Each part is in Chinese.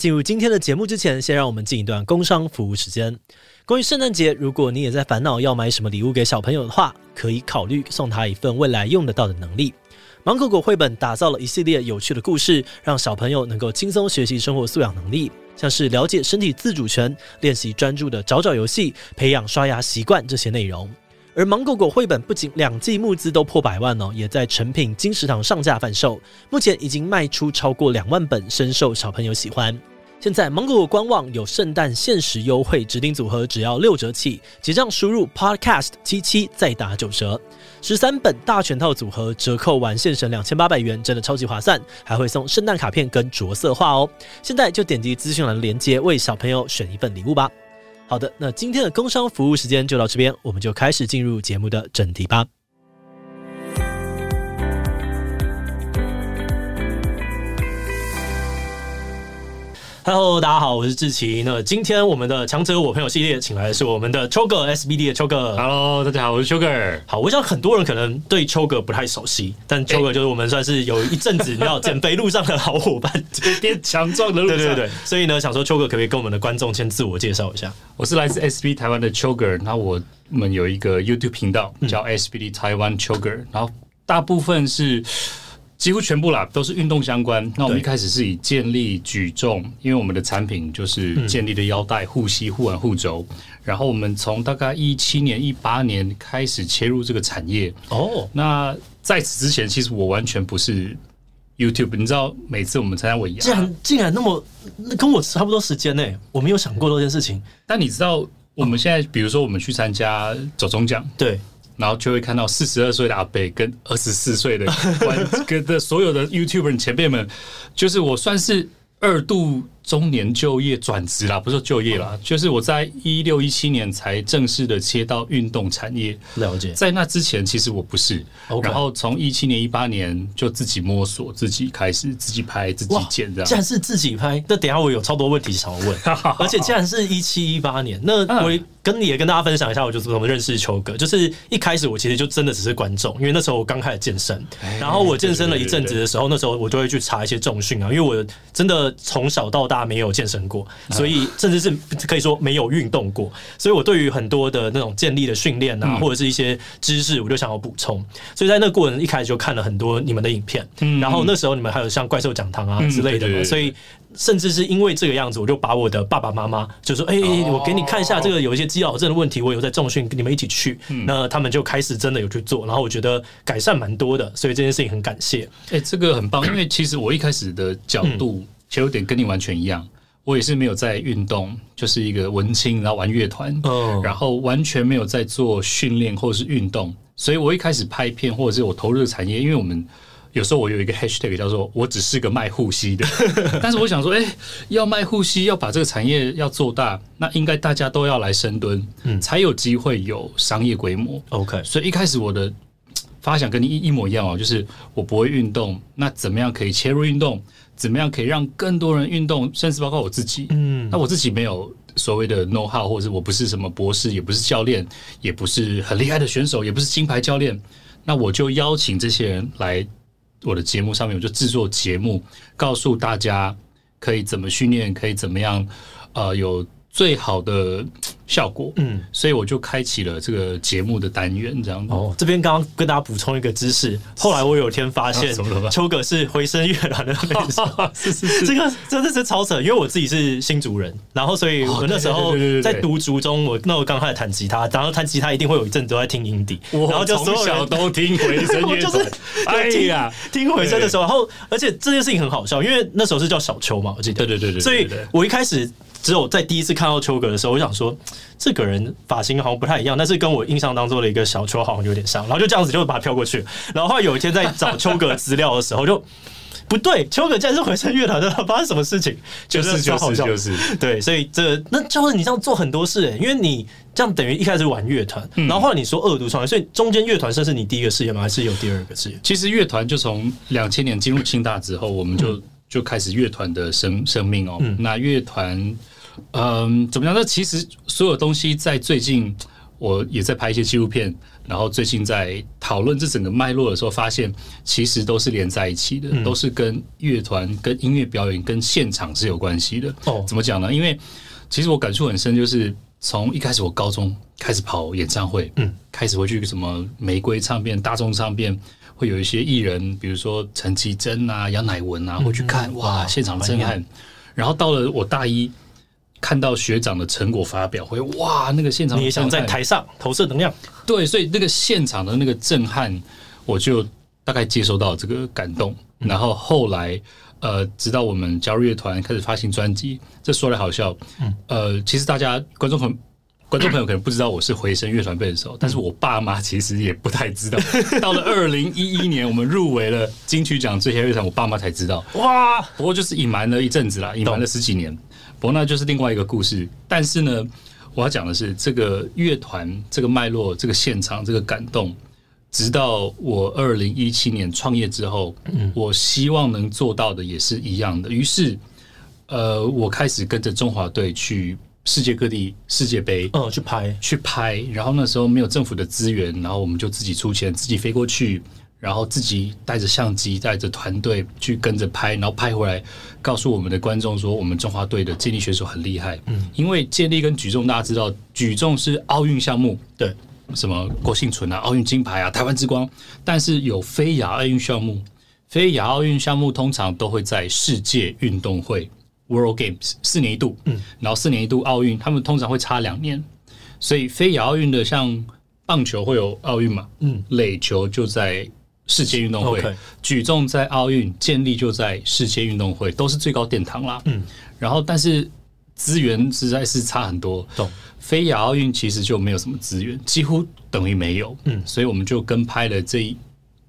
进入今天的节目之前，先让我们进一段工商服务时间。关于圣诞节，如果你也在烦恼要买什么礼物给小朋友的话，可以考虑送他一份未来用得到的能力。芒果果绘本打造了一系列有趣的故事，让小朋友能够轻松学习生活素养能力，像是了解身体自主权、练习专注的找找游戏、培养刷牙习惯这些内容。而芒果果绘本不仅两季募资都破百万哦，也在成品金石堂上架贩售，目前已经卖出超过两万本，深受小朋友喜欢。现在芒果官网有圣诞限时优惠，指定组合只要六折起，结账输入 podcast 七七再打九折，十三本大全套组合折扣完现省两千八百元，真的超级划算，还会送圣诞卡片跟着色画哦。现在就点击资讯栏的链接，为小朋友选一份礼物吧。好的，那今天的工商服务时间就到这边，我们就开始进入节目的正题吧。Hello，大家好，我是志奇。那今天我们的强者我朋友系列请来的是我们的秋哥 SBD 的秋哥。Hello，大家好，我是秋哥。好，我想很多人可能对秋哥不太熟悉，但秋哥就是我们算是有一阵子你要减肥路上的好伙伴，变强壮的路上。对对对，所以呢，想说秋哥可不可以跟我们的观众先自我介绍一下？我是来自 SBD 台湾的秋哥，那我们有一个 YouTube 频道叫 SBD 台湾秋哥，然后大部分是。几乎全部啦，都是运动相关。那我们一开始是以建立举重，因为我们的产品就是建立的腰带、护膝、护腕、护肘。然后我们从大概一七年、一八年开始切入这个产业。哦，那在此之前，其实我完全不是 YouTube。你知道，每次我们参加尾牙，竟然竟然那么跟我差不多时间呢？我没有想过这件事情。但你知道，我们现在比如说我们去参加走中奖，对。然后就会看到四十二岁的阿北跟二十四岁的 跟的所有的 YouTuber 前辈们，就是我算是二度。中年就业转职啦，不是就业啦，就是我在一六一七年才正式的切到运动产业。了解，在那之前其实我不是。然后从一七年一八年就自己摸索，自己开始自己拍自己剪这样。既然是自己拍，那等下我有超多问题想要问。而且既然是一七一八年，那我跟你也跟大家分享一下，我就是怎么认识球哥。就是一开始我其实就真的只是观众，因为那时候我刚开始健身，然后我健身了一阵子的时候，那时候我就会去查一些重训啊，因为我真的从小到大。没有健身过，所以甚至是可以说没有运动过，所以我对于很多的那种建立的训练啊，或者是一些知识，我就想要补充。所以在那个过程一开始就看了很多你们的影片，然后那时候你们还有像怪兽讲堂啊之类的嘛，所以甚至是因为这个样子，我就把我的爸爸妈妈就说：“哎，我给你看一下这个有一些肌劳症的问题，我有在重训，跟你们一起去。”那他们就开始真的有去做，然后我觉得改善蛮多的，所以这件事情很感谢。哎，这个很棒，因为其实我一开始的角度。其实有点跟你完全一样，我也是没有在运动，就是一个文青，然后玩乐团，oh. 然后完全没有在做训练或者是运动，所以我一开始拍片或者是我投入的产业，因为我们有时候我有一个 hashtag 叫做“我只是个卖护膝的”，但是我想说，哎，要卖护膝，要把这个产业要做大，那应该大家都要来深蹲，嗯，才有机会有商业规模。OK，所以一开始我的发想跟你一一模一样哦，就是我不会运动，那怎么样可以切入运动？怎么样可以让更多人运动，甚至包括我自己？嗯，那我自己没有所谓的 know how，或者我不是什么博士，也不是教练，也不是很厉害的选手，也不是金牌教练。那我就邀请这些人来我的节目上面，我就制作节目，告诉大家可以怎么训练，可以怎么样，呃，有最好的。效果，嗯，所以我就开启了这个节目的单元，这样。子。哦，这边刚刚跟大家补充一个知识，后来我有一天发现，秋哥是回声乐团的 是是是，这个真的是超扯，因为我自己是新竹人，然后所以我那时候在读竹中，我那我刚开始弹吉他，然后弹吉他一定会有一阵都在听 indie，然后就从小都听回声。乐团，哎呀，听回声的时候，然后而且这件事情很好笑，因为那时候是叫小秋嘛，我记得，对对对对，所以我一开始。只有在第一次看到秋哥的时候，我想说这个人发型好像不太一样，但是跟我印象当中的一个小邱好像有点像，然后就这样子就把它飘过去。然后后来有一天在找邱哥资料的时候，就不对，邱哥竟然是回声乐团的，发生什么事情？就是就是就是对，所以这那就是你这样做很多事，欸，因为你这样等于一开始玩乐团，然后后来你说恶毒创业，所以中间乐团算是你第一个事业吗？还是有第二个事业？其实乐团就从两千年进入清大之后，我们就、嗯、就开始乐团的生生命哦。嗯、那乐团。嗯，怎么样？那其实所有东西在最近，我也在拍一些纪录片，然后最近在讨论这整个脉络的时候，发现其实都是连在一起的，嗯、都是跟乐团、跟音乐表演、跟现场是有关系的。哦，怎么讲呢？因为其实我感触很深，就是从一开始我高中开始跑演唱会，嗯，开始会去什么玫瑰唱片、大众唱片，会有一些艺人，比如说陈绮贞啊、杨乃文啊，会去看、嗯、哇，现场震撼。然后到了我大一。看到学长的成果发表会，哇，那个现场你也想在台上投射能量，对，所以那个现场的那个震撼，我就大概接收到这个感动。嗯、然后后来，呃，直到我们加入乐团，开始发行专辑，这说来好笑，嗯，呃，其实大家观众朋观众朋友可能不知道我是回声乐团贝斯手，但是我爸妈其实也不太知道。到了二零一一年，我们入围了金曲奖最佳乐团，我爸妈才知道。哇，不过就是隐瞒了一阵子啦，隐瞒了十几年。不过那就是另外一个故事，但是呢，我要讲的是这个乐团、这个脉络、这个现场、这个感动，直到我二零一七年创业之后，嗯，我希望能做到的也是一样的。于是，呃，我开始跟着中华队去世界各地世界杯，嗯，去拍去拍。然后那时候没有政府的资源，然后我们就自己出钱，自己飞过去。然后自己带着相机，带着团队去跟着拍，然后拍回来，告诉我们的观众说，我们中华队的健力选手很厉害。嗯，因为健力跟举重，大家知道，举重是奥运项目，对，什么郭幸存啊，奥运金牌啊，台湾之光。但是有非亚奥运项目，非亚奥运项目通常都会在世界运动会 （World Games） 四年一度，嗯，然后四年一度奥运，他们通常会差两年，所以非亚奥运的像棒球会有奥运嘛，嗯，垒球就在。世界运动会，Okay. 举重在奥运，建立就在世界运动会，都是最高殿堂啦。嗯，然后但是资源实在是差很多。懂，非亚奥运其实就没有什么资源，几乎等于没有。嗯，所以我们就跟拍了这一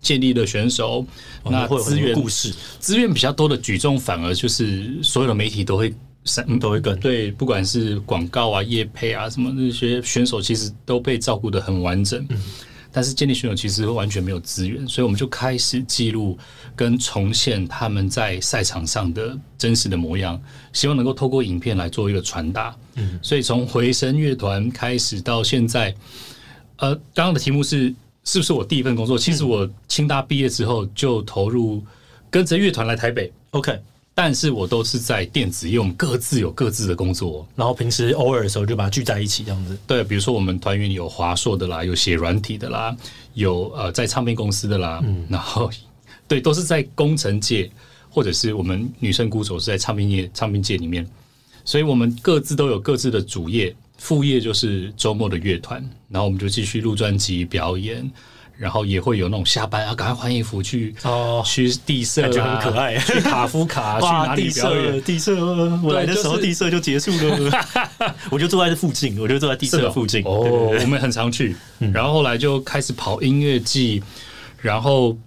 建立的选手，哦、那资源故事资源比较多的举重，反而就是所有的媒体都会都会跟对，不管是广告啊、业配啊什么那些选手，其实都被照顾的很完整。嗯。但是建立选手其实完全没有资源，所以我们就开始记录跟重现他们在赛场上的真实的模样，希望能够透过影片来做一个传达。嗯，所以从回声乐团开始到现在，呃，刚刚的题目是是不是我第一份工作？其实我清大毕业之后就投入跟着乐团来台北。OK。但是我都是在电子业，我们各自有各自的工作，然后平时偶尔的时候就把它聚在一起这样子。对，比如说我们团员有华硕的啦，有写软体的啦，有呃在唱片公司的啦，嗯，然后对，都是在工程界，或者是我们女生鼓手是在唱片业、唱片界里面，所以我们各自都有各自的主业，副业就是周末的乐团，然后我们就继续录专辑、表演。然后也会有那种下班啊，赶快换衣服去哦，去地色，感觉很可爱。去卡夫卡，去哪里表演？地色，我来的时候地色就结束了。我就坐在这附近，我就坐在地色附近。哦，我们很常去。然后后来就开始跑音乐季，然后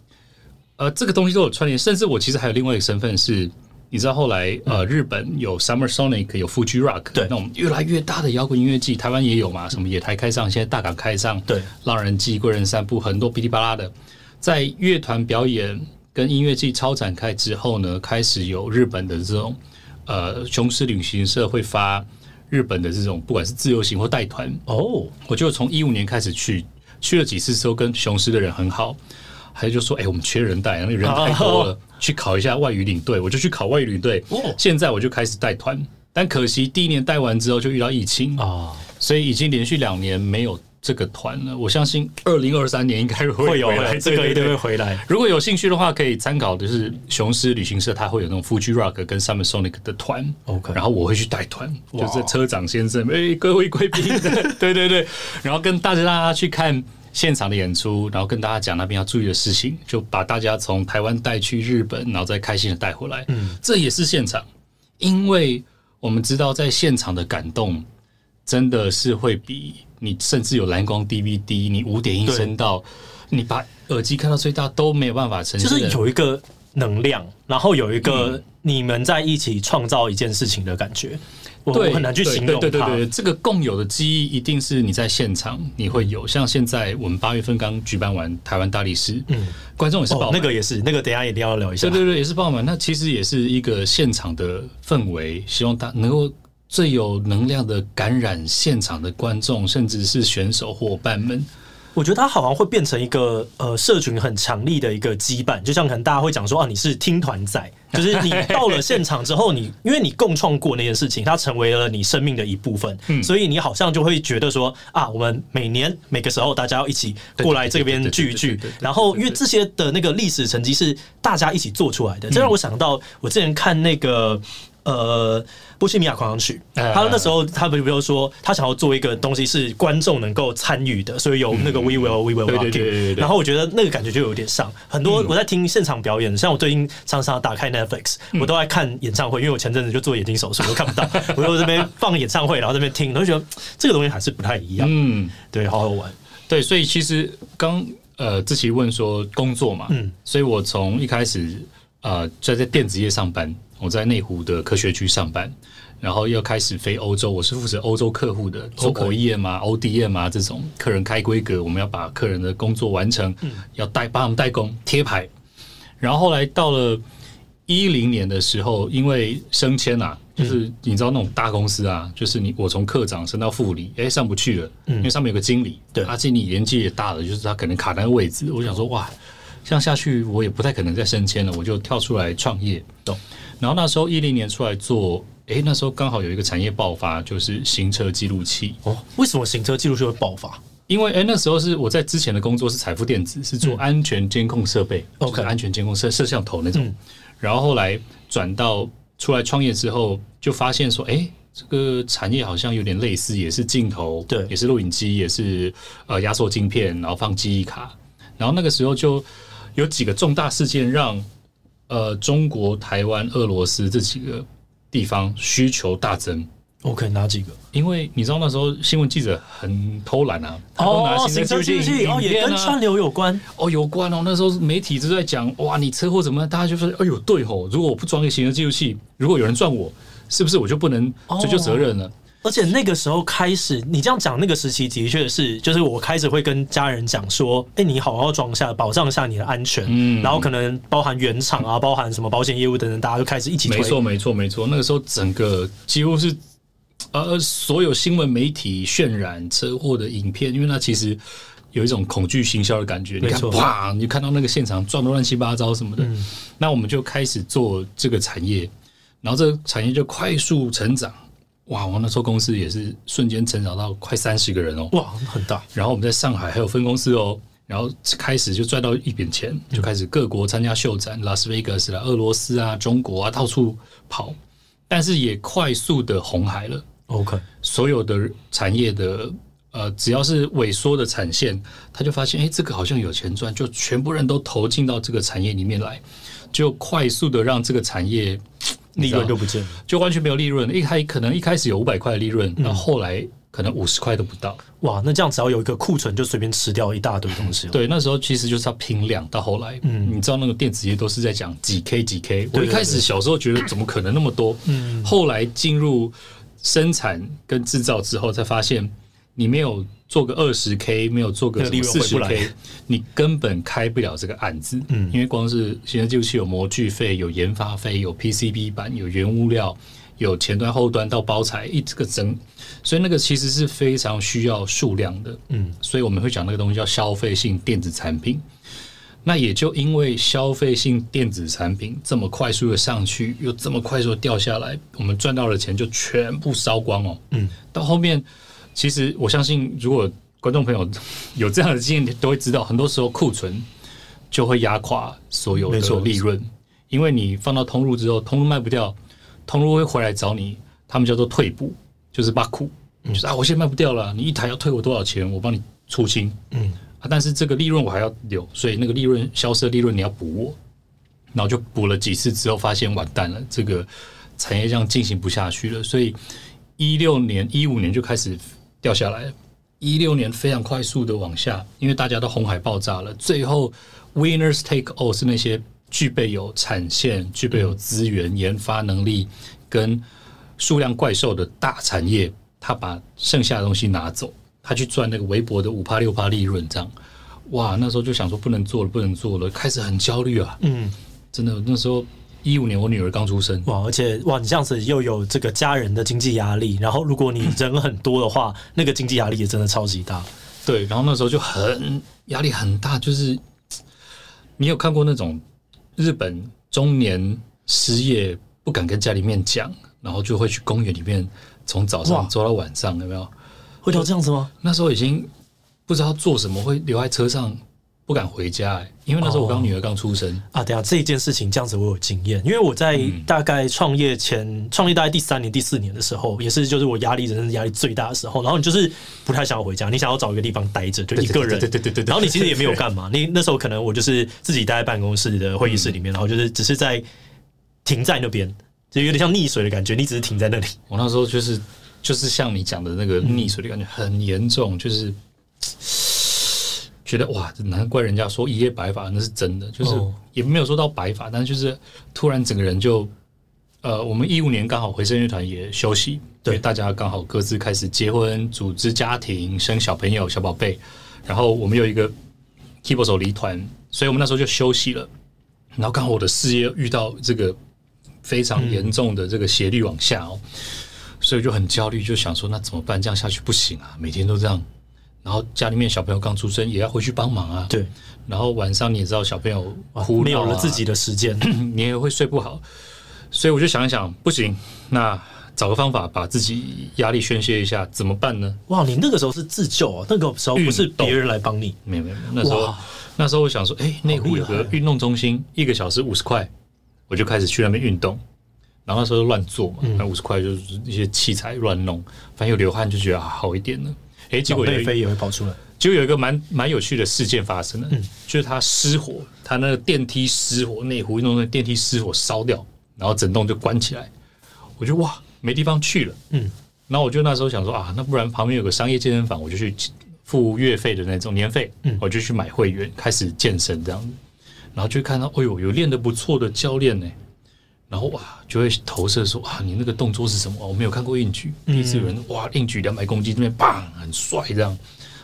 呃，这个东西都有串联。甚至我其实还有另外一个身份是。你知道后来呃，日本有 Summer Sonic，有 Fuji Rock，对，那种越来越大的摇滚音乐季，台湾也有嘛？什么野台开唱，现在大港开唱，对，浪人祭、贵人散步，很多噼里啪啦的，在乐团表演跟音乐季超展开之后呢，开始有日本的这种呃雄狮旅行社会发日本的这种不管是自由行或带团。哦，我就从一五年开始去，去了几次之后，跟雄狮的人很好。还就说，哎、欸，我们缺人带，那个人太多了，啊、去考一下外语领队，我就去考外语领队。哦、现在我就开始带团，但可惜第一年带完之后就遇到疫情啊，哦、所以已经连续两年没有这个团了。我相信二零二三年应该会会有来，这个一定会回来。如果有兴趣的话，可以参考，就是雄狮旅行社，它会有那种 Fuji Rock 跟 Summer Sonic 的团。OK，然后我会去带团，就是车长先生，哎、欸，各位贵宾，对对对，然后跟大家大家去看。现场的演出，然后跟大家讲那边要注意的事情，就把大家从台湾带去日本，然后再开心的带回来。嗯，这也是现场，因为我们知道在现场的感动，真的是会比你甚至有蓝光 DVD，你五点一声道，你把耳机开到最大都没有办法呈现。就是有一个能量，然后有一个你们在一起创造一件事情的感觉。对，我很难去形容。对对对对，这个共有的记忆一定是你在现场你会有。像现在我们八月份刚举办完台湾大力士，嗯，观众也是爆满，那个也是，那个等一下一定要聊一下。对对对，也是爆满。那其实也是一个现场的氛围，希望大能够最有能量的感染现场的观众，甚至是选手伙伴们。我觉得它好像会变成一个呃，社群很强力的一个羁绊，就像可能大家会讲说啊，你是听团仔，就是 你到了现场之后你，你因为你共创过那件事情，它成为了你生命的一部分，嗯，所以你好像就会觉得说啊，我们每年每个时候大家要一起过来这边聚一聚，然后因为这些的那个历史成绩是大家一起做出来的，这让我想到我之前看那个。呃，波西米亚狂想曲，他那时候他比如说，他想要做一个东西是观众能够参与的，所以有那个 We Will We Will Rock It。然后我觉得那个感觉就有点像很多我在听现场表演，像我最近常常打开 Netflix，我都在看演唱会，因为我前阵子就做眼睛手术，我都看不到，我就这边放演唱会，然后这边听，我就觉得这个东西还是不太一样。嗯，对，好好玩。对，所以其实刚呃志奇问说工作嘛，嗯，所以我从一开始呃在在电子业上班。我在内湖的科学区上班，然后又开始飞欧洲。我是负责欧洲客户的，做 OEM 啊、ODM 啊这种客人开规格，我们要把客人的工作完成，嗯、要代帮他们代工贴牌。然后后来到了一零年的时候，因为升迁啊，就是你知道那种大公司啊，就是你我从科长升到副理，哎，上不去了，因为上面有个经理，对，他经理年纪也大了，就是他可能卡那个位置。我想说，哇，这样下去我也不太可能再升迁了，我就跳出来创业，懂。然后那时候一零年出来做，哎，那时候刚好有一个产业爆发，就是行车记录器。哦，为什么行车记录器会爆发？因为哎，那时候是我在之前的工作是彩富电子，是做安全监控设备，OK，安全监控摄摄像头那种。然后后来转到出来创业之后，就发现说，哎，这个产业好像有点类似，也是镜头，对，也是录影机，也是呃压缩晶片，然后放记忆卡。然后那个时候就有几个重大事件让。呃，中国、台湾、俄罗斯这几个地方需求大增。OK，哪几个？因为你知道那时候新闻记者很偷懒啊，哦，行车记录器哦，也跟川流有关哦，有关哦。那时候媒体就在讲，哇，你车祸怎么样？大家就说，哎呦，对吼，如果我不装个行车记录器，如果有人撞我，是不是我就不能追究责任了？哦而且那个时候开始，你这样讲，那个时期的确是，就是我开始会跟家人讲说，哎，你好好装下，保障一下你的安全。嗯，然后可能包含原厂啊，包含什么保险业务等等，大家就开始一起推。没错，没错，没错。那个时候整个几乎是呃，所有新闻媒体渲染车祸的影片，因为那其实有一种恐惧行销的感觉。你看，哇，你看到那个现场撞的乱七八糟什么的，嗯，那我们就开始做这个产业，然后这个产业就快速成长。哇！我那时候公司也是瞬间成长到快三十个人哦，哇，很大。然后我们在上海还有分公司哦，然后开始就赚到一笔钱，就开始各国参加秀展，拉斯维加斯啦、俄罗斯啊、中国啊，到处跑。但是也快速的红海了。OK，所有的产业的呃，只要是萎缩的产线，他就发现，哎，这个好像有钱赚，就全部人都投进到这个产业里面来，就快速的让这个产业。利润就不见了，就完全没有利润。一开可能一开始有五百块的利润，到后来可能五十块都不到。哇，那这样只要有一个库存，就随便吃掉一大堆东西。对，那时候其实就是要拼量。到后来，嗯，你知道那个电子业都是在讲几 K 几 K。我一开始小时候觉得怎么可能那么多？嗯，后来进入生产跟制造之后，才发现你没有。做个二十 K 没有做个四十 K，你根本开不了这个案子。嗯，因为光是行车记录器有模具费、有研发费、有 PCB 板、有原物料、有前端后端到包材一这个整，所以那个其实是非常需要数量的。嗯，所以我们会讲那个东西叫消费性电子产品。那也就因为消费性电子产品这么快速的上去，又这么快速的掉下来，我们赚到的钱就全部烧光哦。嗯，到后面。其实我相信，如果观众朋友 有这样的经验，都会知道，很多时候库存就会压垮所有的利润，因为你放到通路之后，通路卖不掉，通路会回来找你，他们叫做退补，就是把库，就是啊，我现在卖不掉了，你一台要退我多少钱，我帮你出清，嗯，啊，但是这个利润我还要留，所以那个利润消失的利润你要补我，然后就补了几次之后，发现完蛋了，这个产业这样进行不下去了，所以一六年、一五年就开始。掉下来，一六年非常快速的往下，因为大家都红海爆炸了。最后，winners take all 是那些具备有产线、具备有资源、研发能力跟数量怪兽的大产业，他把剩下的东西拿走，他去赚那个微薄的五趴六趴利润，这样，哇，那时候就想说不能做了，不能做了，开始很焦虑啊。嗯，真的，那时候一五年我女儿刚出生，哇，而且哇，你这样子又有这个家人的经济压力，然后如果你人很多的话，那个经济压力也真的超级大。对，然后那时候就很压力很大，就是你有看过那种日本中年失业不敢跟家里面讲，然后就会去公园里面从早上走到晚上，有没有？会到这样子吗？那时候已经不知道做什么，会留在车上。不敢回家哎、欸，因为那时候我刚女儿刚出生、哦、啊。等下这一件事情这样子，我有经验，因为我在大概创业前，创、嗯、业大概第三年、第四年的时候，也是就是我压力人生压力最大的时候。然后你就是不太想要回家，你想要找一个地方待着，就一个人。对对对对。然后你其实也没有干嘛，你那时候可能我就是自己待在办公室的会议室里面，然后就是只是在停在那边，就有点像溺水的感觉。你只是停在那里。我那时候就是就是像你讲的那个溺水的感觉很严重，就是。觉得哇，难怪人家说一夜白发，那是真的，就是也没有说到白发，但是就是突然整个人就，呃，我们一五年刚好回声乐团也休息，对，大家刚好各自开始结婚、组织家庭、生小朋友、小宝贝，然后我们有一个 keyboard 手离团，所以我们那时候就休息了。然后刚好我的事业遇到这个非常严重的这个斜率往下哦，所以就很焦虑，就想说那怎么办？这样下去不行啊，每天都这样。然后家里面小朋友刚出生，也要回去帮忙啊。对。然后晚上你也知道，小朋友哭闹、啊、没有了自己的时间，你也会睡不好。所以我就想一想，不行，那找个方法把自己压力宣泄一下，怎么办呢？哇，你那个时候是自救啊？那个时候不是别人来帮你？没有没有，那时候那时候我想说，哎，内湖有个运动中心，一个小时五十块，我就开始去那边运动。然后那时候乱做嘛，那五十块就是一些器材乱弄，反正有流汗就觉得好一点了。哎，结果飞也会跑出来，就有一个蛮蛮有趣的事件发生了，嗯，就是他失火，他那个电梯失火，内湖运动的电梯失火烧掉，然后整栋就关起来，我就哇，没地方去了，嗯，然后我就那时候想说啊，那不然旁边有个商业健身房，我就去付月费的那种年费，嗯，我就去买会员，开始健身这样子，然后就看到，哎呦，有练得不错的教练呢。然后哇，就会投射说哇，你那个动作是什么？我没有看过硬举，第一次有人哇，硬举两百公斤，这边棒，很帅，这样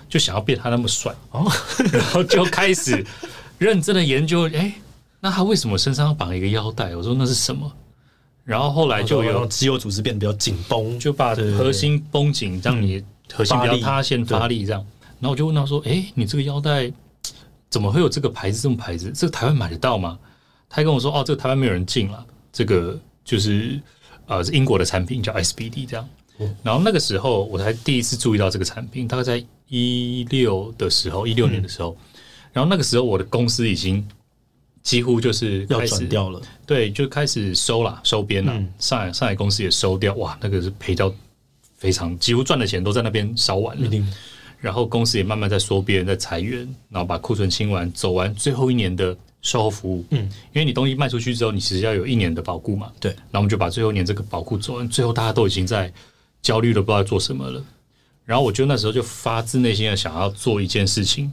就想要变他那么帅哦，然后就开始 认真的研究，哎，那他为什么身上要绑一个腰带？我说那是什么？然后后来就有肌肉组织变得比较紧绷，就把核心绷紧，让你核心比较塌陷发力这样。然后我就问他说，哎，你这个腰带怎么会有这个牌子？这种牌子，这个台湾买得到吗？他还跟我说，哦，这个台湾没有人进了。这个就是呃，是英国的产品，叫 SBD 这样。然后那个时候我才第一次注意到这个产品，大概在一六的时候，一六年的时候。然后那个时候我的公司已经几乎就是开始要转掉了，对，就开始收了，收编了。上海上海公司也收掉，哇，那个是赔掉非常，几乎赚的钱都在那边烧完了。然后公司也慢慢在缩编，在裁员，然后把库存清完，走完最后一年的。售后服务，嗯，因为你东西卖出去之后，你其实要有一年的保固嘛，对。然后我们就把最后一年这个保固做完，最后大家都已经在焦虑了，不知道做什么了。然后我就那时候就发自内心的想要做一件事情。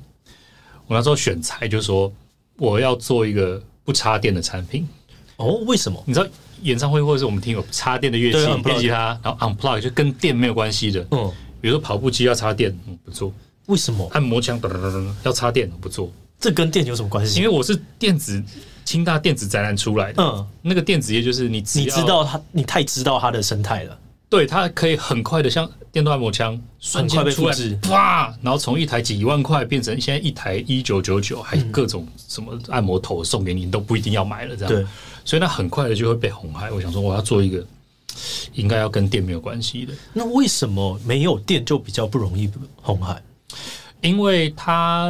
我那时候选材就是说，我要做一个不插电的产品。哦，为什么？你知道演唱会或者是我们听有插电的乐器，电吉他，然后 unplug 就跟电没有关系的，嗯，比如说跑步机要插电，嗯，不做。为什么？按摩枪噔噔噔噔要插电，不做。这跟电有什么关系？因为我是电子清大电子展览出来的，嗯，那个电子业就是你你知道它，你太知道它的生态了。对，它可以很快的像电动按摩枪，瞬间出来，哇！然后从一台几万块变成现在一台一九九九，还各种什么按摩头送给你，你都不一定要买了，这样。对，所以它很快的就会被红海。我想说，我要做一个应该要跟电没有关系的。那为什么没有电就比较不容易红海？因为它。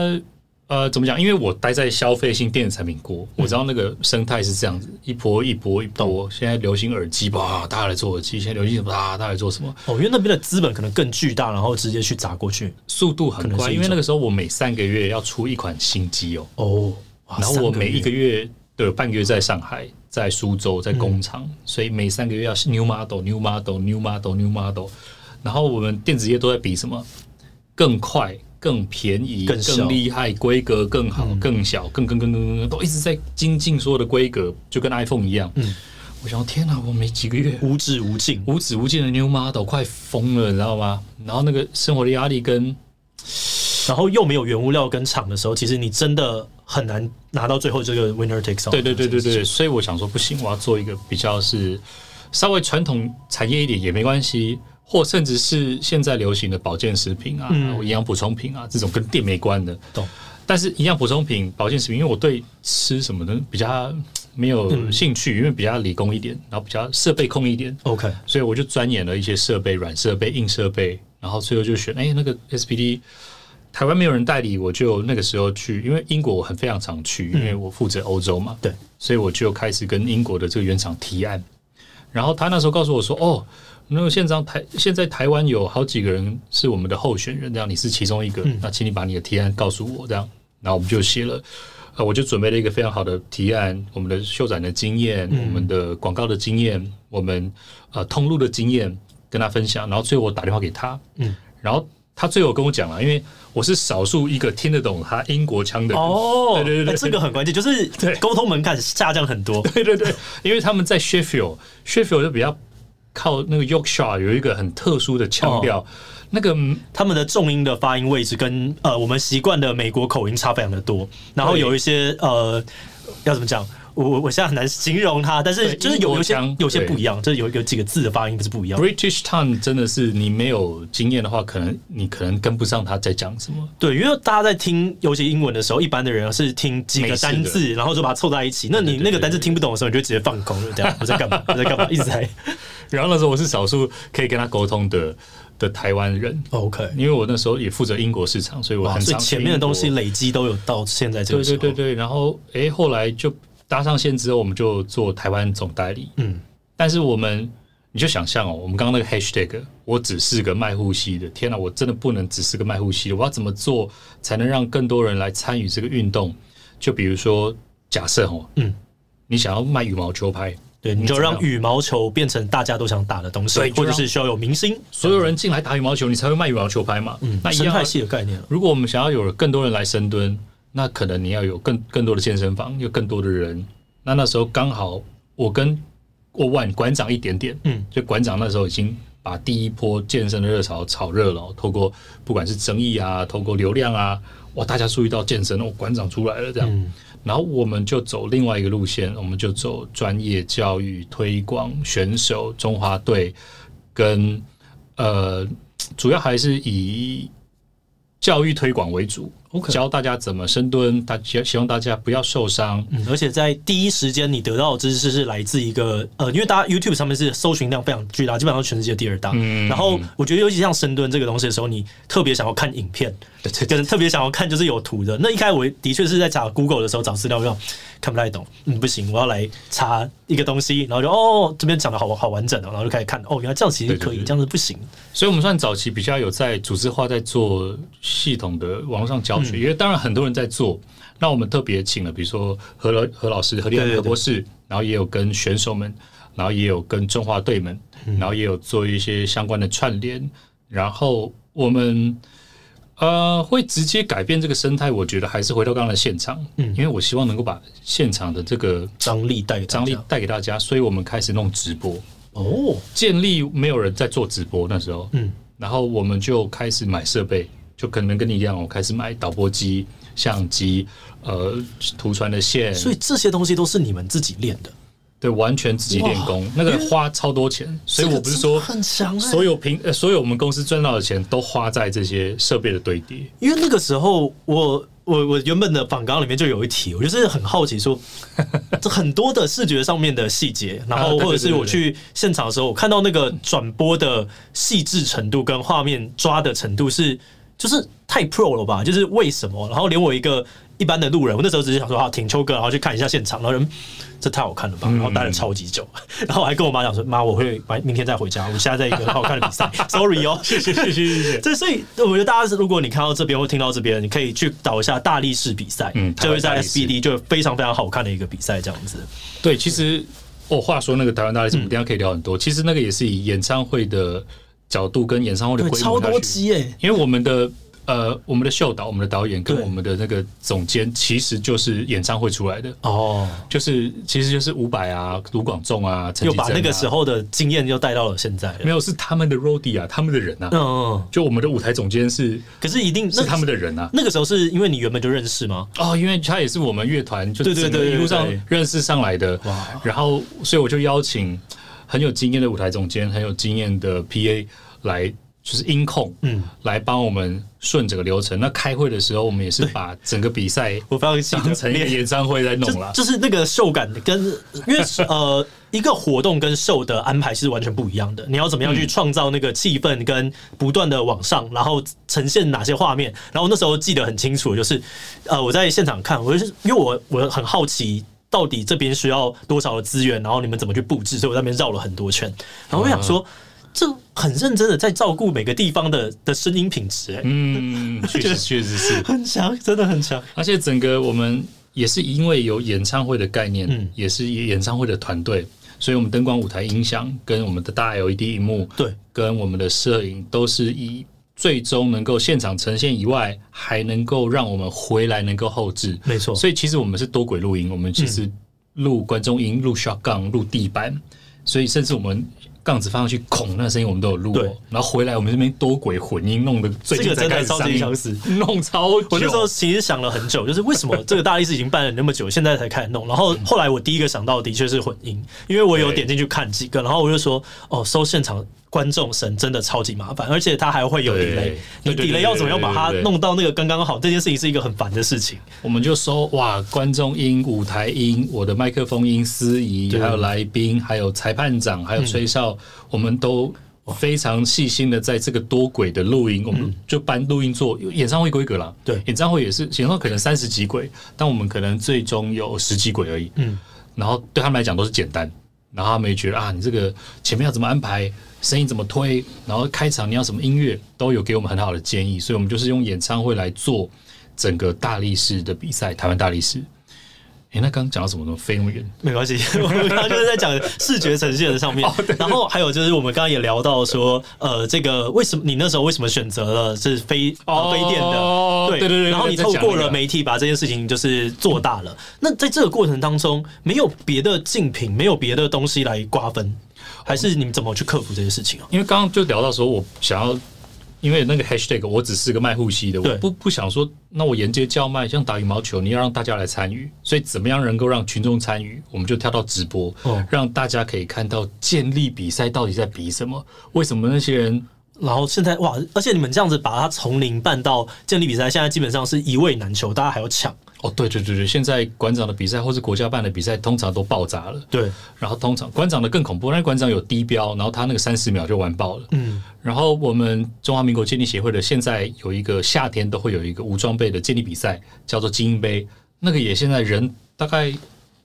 呃，怎么讲？因为我待在消费性电子产品过，我知道那个生态是这样子，一波一波一波。现在流行耳机吧，大家来做耳机；现在流行什么，大家来做什么？哦，因为那边的资本可能更巨大，然后直接去砸过去，速度很快。因为那个时候我每三个月要出一款新机哦。哦，然后我每一个月都有半个月在上海，在苏州，在工厂，嗯、所以每三个月要 new model、new model、new model、new model。然后我们电子业都在比什么？更快。更便宜、更厉害、规格更好、更小、更更更更更，都一直在精进所有的规格，就跟 iPhone 一样。嗯，我想，天哪，我没几个月。无止无尽、无止无尽的 New Model，快疯了，你知道吗？然后那个生活的压力跟，然后又没有原物料跟厂的时候，其实你真的很难拿到最后这个 winner takes all。对对对对对，所以我想说不行，我要做一个比较是稍微传统产业一点也没关系，或甚至是现在流行的保健食品啊、营养补充品啊这种跟电没关的。懂。但是营养补充品、保健食品，因为我对吃什么的比较没有兴趣，因为比较理工一点，然后比较设备控一点。OK，所以我就钻研了一些设备、软设备、硬设备，然后最后就选哎那个 SPD。台湾没有人代理，我就那个时候去，因为英国我很非常常去，因为我负责欧洲嘛。对，所以我就开始跟英国的这个原厂提案。然后他那时候告诉我说：“哦，那个现在台现在台湾有好几个人是我们的候选人，这样你是其中一个，那请你把你的提案告诉我，这样。”然后我们就写了，呃，我就准备了一个非常好的提案，我们的秀展的经验，嗯、我们的广告的经验，我们呃通路的经验跟他分享。然后最后我打电话给他，嗯，然后他最后跟我讲了，因为我是少数一个听得懂他英国腔的人。哦，对对对，这个很关键，就是沟通门槛下降很多，对对对，因为他们在 Sheffield，Sheffield 就比较靠那个 Yorkshire 有一个很特殊的腔调。哦那个他们的重音的发音位置跟呃我们习惯的美国口音差非常的多，然后有一些呃要怎么讲，我我我现在很难形容它，但是就是有有些有些不一样，就是有有几个字的发音不是不一样。British tongue 真的是你没有经验的话，可能你可能跟不上他在讲什么。对，因为大家在听尤其英文的时候，一般的人是听几个单字，然后就把它凑在一起。那你那个单字听不懂的时候，你就直接放空了，这样我在干嘛？我在干嘛？一直在。然后那时候我是少数可以跟他沟通的。的台湾人，OK，因为我那时候也负责英国市场，所以我很常。前面的东西累积都有到现在这个。对对对对，然后哎，后来就搭上线之后，我们就做台湾总代理。嗯，但是我们你就想象哦，我们刚刚那个 Hashtag，我只是个卖护膝的，天哪，我真的不能只是个卖护膝的，我要怎么做才能让更多人来参与这个运动？就比如说，假设哦，嗯，你想要卖羽毛球拍。对，你就让羽毛球变成大家都想打的东西，或者是需要有明星，所有人进来打羽毛球，你才会卖羽毛球拍嘛。嗯，那生态系的概念。如果我们想要有更多人来深蹲，那可能你要有更更多的健身房，有更多的人。那那时候刚好我跟我晚馆长一点点，嗯，就馆长那时候已经把第一波健身的热潮炒热了，透过不管是争议啊，透过流量啊，哇，大家注意到健身，哦，馆长出来了这样。嗯然后我们就走另外一个路线，我们就走专业教育推广、选手、中华队，跟呃，主要还是以教育推广为主。教大家怎么深蹲，大家希望大家不要受伤。嗯，而且在第一时间，你得到的知识是来自一个呃，因为大家 YouTube 上面是搜寻量非常巨大，基本上全世界第二大。嗯，然后我觉得尤其像深蹲这个东西的时候，你特别想要看影片，对，就是特别想要看就是有图的。那一开始我的确是在查 Google 的时候找资料，用看不太懂。嗯，不行，我要来查一个东西，然后就哦，这边讲的好好完整哦，然后就开始看哦，原来这样其实可以，这样子不行。所以我们算早期比较有在组织化，在做系统的网络上教学。因为当然很多人在做，那我们特别请了，比如说何老何老师、何立安何博士，然后也有跟选手们，然后也有跟中华队们，然后也有做一些相关的串联，然后我们呃会直接改变这个生态。我觉得还是回到刚才的现场，嗯，因为我希望能够把现场的这个张力带张力带给大家，所以我们开始弄直播哦，建立没有人在做直播那时候，嗯，然后我们就开始买设备。就可能跟你一样，我开始买导播机、相机，呃，图传的线。所以这些东西都是你们自己练的，对，完全自己练功，那个花超多钱。所以我不是说很强，所有平呃，所有我们公司赚到的钱都花在这些设备的堆叠。因为那个时候，我我我原本的访纲里面就有一题，我就是很好奇说，这很多的视觉上面的细节，然后或者是我去现场的时候，我看到那个转播的细致程度跟画面抓的程度是。就是太 pro 了吧？就是为什么？然后连我一个一般的路人，我那时候只是想说，好，挺秋哥，然后去看一下现场。然后人，这太好看了吧？然后待了超级久。然后我还跟我妈讲说，妈，我会明天再回家。我现在在一个很好看的比赛，sorry 哦，谢谢谢谢谢谢。这所以我觉得大家是，如果你看到这边或听到这边，你可以去导一下大力士比赛，嗯，就会在 SBD 就非常非常好看的一个比赛这样子。对，其实哦，话说那个台湾大力士，我们等下可以聊很多。其实那个也是以演唱会的。角度跟演唱会的规模，超多机诶，因为我们的呃，我们的秀导、我们的导演跟我们的那个总监，其实就是演唱会出来的哦，就是其实就是伍佰啊、卢广仲啊，又把那个时候的经验又带到了现在。没有，是他们的 roadie 啊，他们的人啊。嗯，就我们的舞台总监是，可是一定是他们的人啊。那个时候是因为你原本就认识吗？哦，因为他也是我们乐团，就对对对，一路上认识上来的。哇，然后所以我就邀请很有经验的舞台总监，很有经验的 PA 来。就是音控，嗯，来帮我们顺整个流程。那开会的时候，我们也是把整个比赛，我非常记得成一个演唱会在弄了。就是那个秀感跟，因为呃，一个活动跟秀的安排是完全不一样的。你要怎么样去创造那个气氛，跟不断的往上，然后呈现哪些画面？然后那时候记得很清楚，就是呃，我在现场看，我就是因为我我很好奇，到底这边需要多少的资源，然后你们怎么去布置？所以我在那边绕了很多圈，然后我想说。这很认真的在照顾每个地方的的声音品质，哎，嗯，确实确实是很强，真的很强。而且整个我们也是因为有演唱会的概念，嗯，也是演唱会的团队，所以我们灯光、舞台、音响跟我们的大 LED 荧幕，对，跟我们的摄影都是以最终能够现场呈现以外，还能够让我们回来能够后置，没错。所以其实我们是多轨录音，我们其实录观众音、录 shotgun、录地板，所以甚至我们。杠子放上去，孔那个声音我们都有录。对，然后回来我们这边多轨混音弄的，这个真的超级相似，弄超久。我那时候其实想了很久，就是为什么这个大力士已经办了那么久，现在才开始弄。然后后来我第一个想到的确是混音，因为我有点进去看几个，然后我就说哦，搜现场。观众声真的超级麻烦，而且他还会有 delay，你 delay 要怎么样把它弄到那个刚刚好？这件事情是一个很烦的事情。我们就说哇，观众音、舞台音、我的麦克风音、司仪，还有来宾，还有裁判长，还有吹哨，嗯、我们都非常细心的在这个多轨的录音，我们就搬录音做演唱会规格了。对，演唱会也是，演唱会可能三十几轨，但我们可能最终有十几轨而已。嗯，然后对他们来讲都是简单，然后他们也觉得啊，你这个前面要怎么安排？声音怎么推？然后开场你要什么音乐，都有给我们很好的建议，所以我们就是用演唱会来做整个大力士的比赛，台湾大力士。哎，那刚刚讲到什么呢？飞那么远？没关系，我们刚刚就是在讲视觉呈现的上面。然后还有就是我们刚刚也聊到说，呃，这个为什么你那时候为什么选择了是飞哦飞电的？对对对。然后你透过了媒体把这件事情就是做大了。那在这个过程当中，没有别的竞品，没有别的东西来瓜分，还是你们怎么去克服这些事情啊？因为刚刚就聊到说，我想要。因为那个 hashtag 我只是个卖护膝的，我不不想说，那我沿街叫卖，像打羽毛球，你要让大家来参与，所以怎么样能够让群众参与？我们就跳到直播，让大家可以看到建立比赛到底在比什么？为什么那些人？然后现在哇，而且你们这样子把它从零办到建立比赛，现在基本上是一位难求，大家还要抢。哦，对对对对，现在馆长的比赛或是国家办的比赛，通常都爆炸了。对，然后通常馆长的更恐怖，那馆长有低标，然后他那个三十秒就完爆了。嗯，然后我们中华民国建立协会的现在有一个夏天都会有一个无装备的建立比赛，叫做精英杯，那个也现在人大概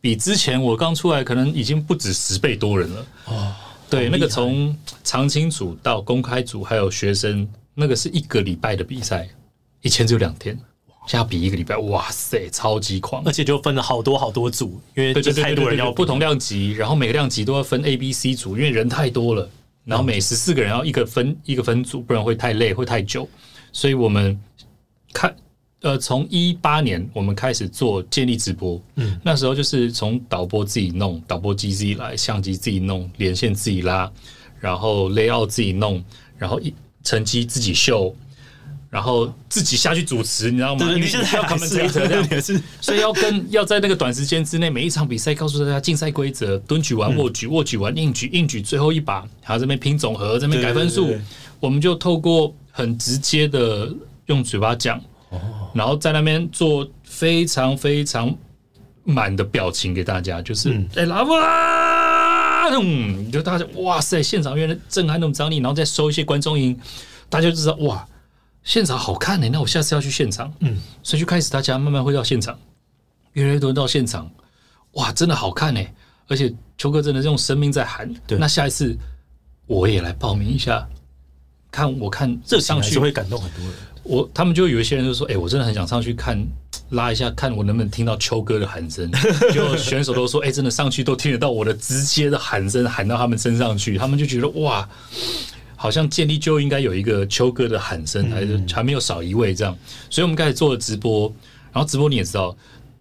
比之前我刚出来可能已经不止十倍多人了。哦，对，那个从常青组到公开组还有学生，那个是一个礼拜的比赛，以前只有两天。现在要比一个礼拜，哇塞，超级狂！而且就分了好多好多组，因为就太多人要不同量级，然后每个量级都要分 A、B、C 组，因为人太多了，然后每十四个人要一个分一个分组，不然会太累，会太久。所以我们看，呃，从一八年我们开始做建立直播，嗯，那时候就是从导播自己弄，导播机自己来，相机自己弄，连线自己拉，然后 layout 自己弄，然后一成绩自己秀。然后自己下去主持，你知道吗？对，你现在要他们这样，所以要跟要在那个短时间之内，每一场比赛告诉大家竞赛规则：蹲举完握举，握举完硬举，硬举最后一把，还有这边拼总和，这边改分数。我们就透过很直接的用嘴巴讲，然后在那边做非常非常满的表情给大家，就是哎拉布拉，嗯，就大家哇塞，现场原来震撼那种张力，然后再收一些观众音，大家就知道哇。现场好看呢、欸，那我下次要去现场。嗯，所以就开始大家慢慢会到现场，越来越多人到现场，哇，真的好看呢、欸！而且邱哥真的用生命在喊。对，那下一次我也来报名一下，看我看这上去会感动很多人。我他们就有一些人就说：“哎、欸，我真的很想上去看，拉一下，看我能不能听到秋哥的喊声。”就选手都说：“哎、欸，真的上去都听得到我的直接的喊声，喊到他们身上去。”他们就觉得哇。好像建立就应该有一个秋哥的喊声，还是还没有少一位这样，所以我们开始做了直播，然后直播你也知道，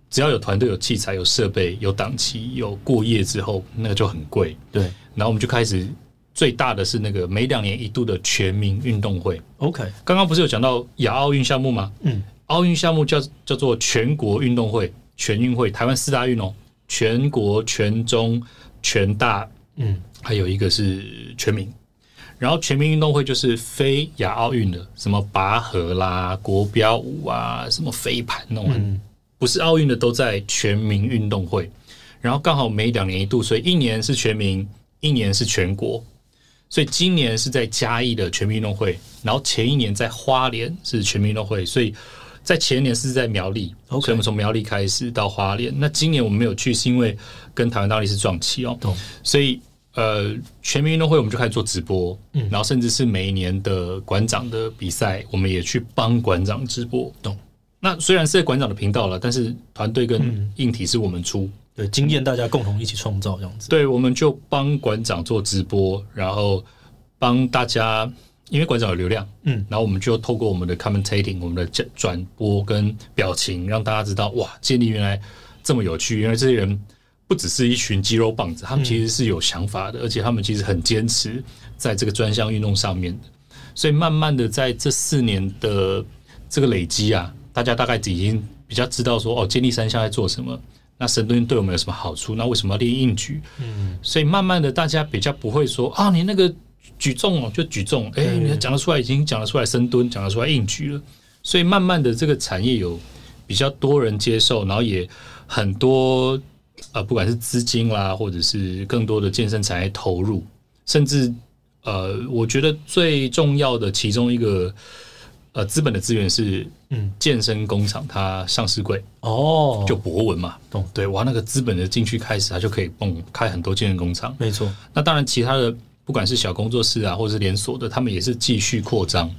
只要有团队、有器材、有设备、有档期、有过夜之后，那个就很贵。对，然后我们就开始最大的是那个每两年一度的全民运动会。OK，刚刚不是有讲到亚奥运项目吗？嗯，奥运项目叫叫做全国运动会、全运会，台湾四大运哦，全国、全中、全大，嗯，还有一个是全民。然后全民运动会就是非亚奥运的，什么拔河啦、国标舞啊、什么飞盘那种，嗯、不是奥运的都在全民运动会。然后刚好每两年一度，所以一年是全民，一年是全国。所以今年是在嘉义的全民运动会，然后前一年在花莲是全民运动会，所以在前年是在苗栗。以我们从苗栗开始到花莲。那今年我们没有去，是因为跟台湾大力士撞期哦，懂所以。呃，全民运动会我们就开始做直播，嗯，然后甚至是每一年的馆长的比赛，我们也去帮馆长直播。懂？那虽然是在馆长的频道了，但是团队跟硬体是我们出，对，经验大家共同一起创造这样子。对，我们就帮馆长做直播，然后帮大家，因为馆长有流量，嗯，然后我们就透过我们的 commentating，我们的转播跟表情，让大家知道，哇，健力原来这么有趣，原来这些人。不只是一群肌肉棒子，他们其实是有想法的，嗯、而且他们其实很坚持在这个专项运动上面的。所以慢慢的在这四年的这个累积啊，大家大概已经比较知道说，哦，健力三项在做什么，那深蹲对我们有什么好处？那为什么要练硬举？嗯，所以慢慢的大家比较不会说啊，你那个举重哦就举重，哎、欸，你讲得出来，已经讲得出来深蹲，讲得出来硬举了。所以慢慢的这个产业有比较多人接受，然后也很多。呃，不管是资金啦，或者是更多的健身产业投入，甚至呃，我觉得最重要的其中一个呃资本的资源是，嗯，健身工厂它上市柜哦，就博文嘛，懂对，哇，那个资本的进去开始，它就可以蹦开很多健身工厂，没错。那当然，其他的不管是小工作室啊，或者是连锁的，他们也是继续扩张。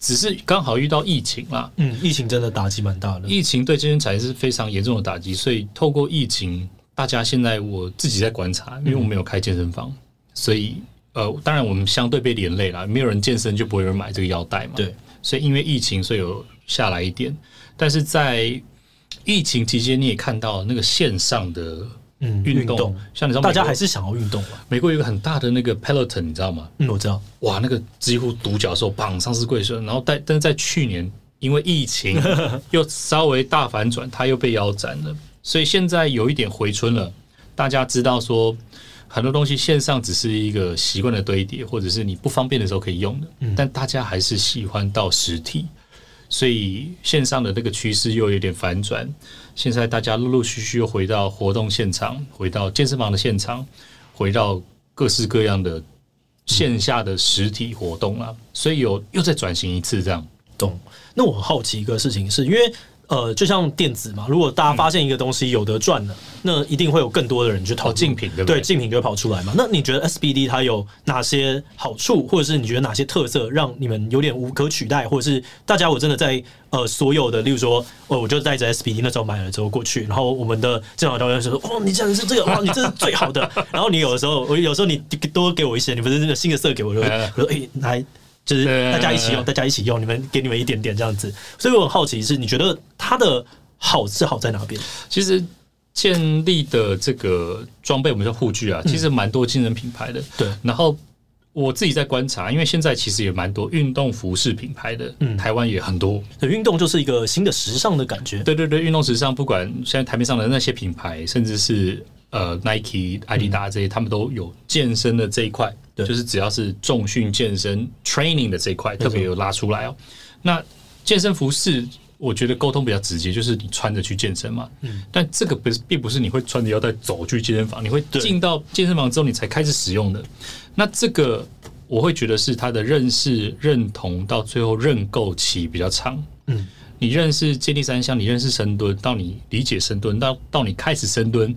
只是刚好遇到疫情啦，嗯，疫情真的打击蛮大的。疫情对健身产业是非常严重的打击，所以透过疫情，大家现在我自己在观察，因为我没有开健身房，嗯、所以呃，当然我们相对被连累了，没有人健身就不会有人买这个腰带嘛。对，所以因为疫情，所以有下来一点，但是在疫情期间，你也看到那个线上的。嗯，运动像你知道，大家还是想要运动嘛。美国有一个很大的那个 Peloton，你知道吗？嗯，我知道。哇，那个几乎独角兽，棒上市柜顺。然后但但是在去年，因为疫情 又稍微大反转，它又被腰斩了。所以现在有一点回春了。大家知道说，很多东西线上只是一个习惯的堆叠，或者是你不方便的时候可以用的。嗯，但大家还是喜欢到实体。所以线上的那个趋势又有点反转，现在大家陆陆续续又回到活动现场，回到健身房的现场，回到各式各样的线下的实体活动了，所以有又再转型一次这样。懂？那我很好奇一个事情是，因为。呃，就像电子嘛，如果大家发现一个东西有得赚了，嗯、那一定会有更多的人去投竞品，对不对？对，竞品就会跑出来嘛。那你觉得 SBD 它有哪些好处，或者是你觉得哪些特色让你们有点无可取代，或者是大家我真的在呃所有的，例如说，哦，我就带着 SBD 那时候买了之后过去，然后我们的正好教练就说，哦，你讲的是这个，哇，你这是最好的。然后你有的时候，我有时候你多给我一些，你不是那个新的色给我，就我说，哎，来。就是大家一起用，大家一起用，你们给你们一点点这样子，所以我很好奇，是你觉得它的好是好在哪边？其实建立的这个装备，我们叫护具啊，其实蛮多精神品牌的。对，然后我自己在观察，因为现在其实也蛮多运动服饰品牌的，嗯，台湾也很多。运动就是一个新的时尚的感觉。对对对，运动时尚，不管现在台面上的那些品牌，甚至是呃 Nike、艾迪达这些，他们都有健身的这一块。对，就是只要是重训健身 training 的这一块，特别有拉出来哦。那健身服饰，我觉得沟通比较直接，就是你穿着去健身嘛。嗯。但这个不是，并不是你会穿着腰带走去健身房，你会进到健身房之后，你才开始使用的。那这个我会觉得是他的认识、认同到最后认购期比较长。嗯。你认识接力三项，你认识深蹲，到你理解深蹲，到到你开始深蹲，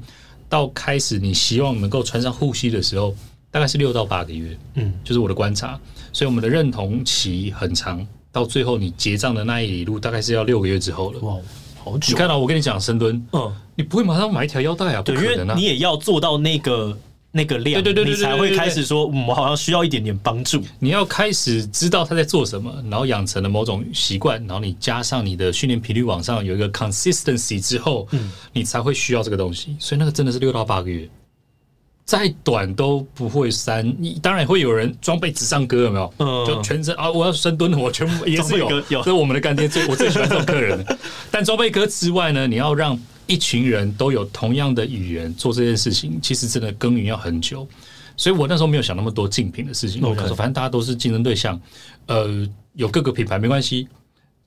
到开始你希望能够穿上护膝的时候。大概是六到八个月，嗯，就是我的观察，所以我们的认同期很长，到最后你结账的那一里路，大概是要六个月之后了。哇，好久！你看到我跟你讲深蹲，嗯，你不会马上买一条腰带啊？对，不可能啊，因为你也要做到那个。那个量，对对对，你才会开始说，我好像需要一点点帮助。你要开始知道他在做什么，然后养成了某种习惯，然后你加上你的训练频率往上有一个 consistency 之后，嗯，你才会需要这个东西。所以那个真的是六到八个月，再短都不会删。你当然会有人装备纸上歌，有没有？嗯，就全身啊，我要深蹲，我全部也是有。有，这是我们的干爹最 我最喜欢这种客人。但装备歌之外呢，你要让。一群人都有同样的语言做这件事情，其实真的耕耘要很久，所以我那时候没有想那么多竞品的事情。我想说，反正大家都是竞争对象，呃，有各个品牌没关系，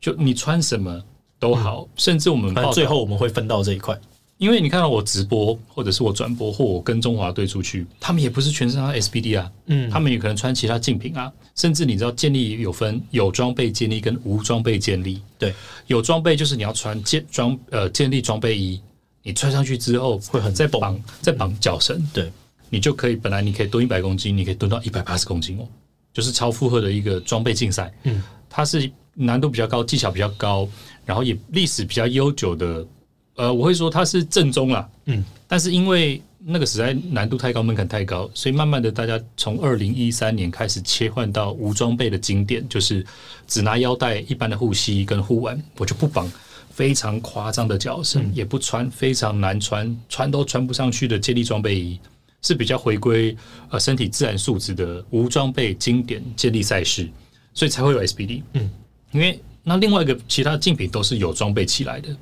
就你穿什么都好，甚至我们最后我们会分到这一块。因为你看到我直播，或者是我转播，或我跟中华队出去，他们也不是全身上 SBD 啊，嗯，他们也可能穿其他竞品啊，甚至你知道建立有分有装备建立跟无装备建立，对，有装备就是你要穿建装呃建立装备衣，你穿上去之后会很在绑在绑脚绳，对，你就可以本来你可以蹲一百公斤，你可以蹲到一百八十公斤哦，就是超负荷的一个装备竞赛，嗯，它是难度比较高，技巧比较高，然后也历史比较悠久的。呃，我会说它是正宗啦，嗯，但是因为那个实在难度太高，门槛太高，所以慢慢的大家从二零一三年开始切换到无装备的经典，就是只拿腰带、一般的护膝跟护腕，我就不绑非常夸张的脚绳，嗯、也不穿非常难穿、穿都穿不上去的接力装备衣，是比较回归呃身体自然素质的无装备经典接力赛事，所以才会有 SBD，嗯，因为那另外一个其他竞品都是有装备起来的。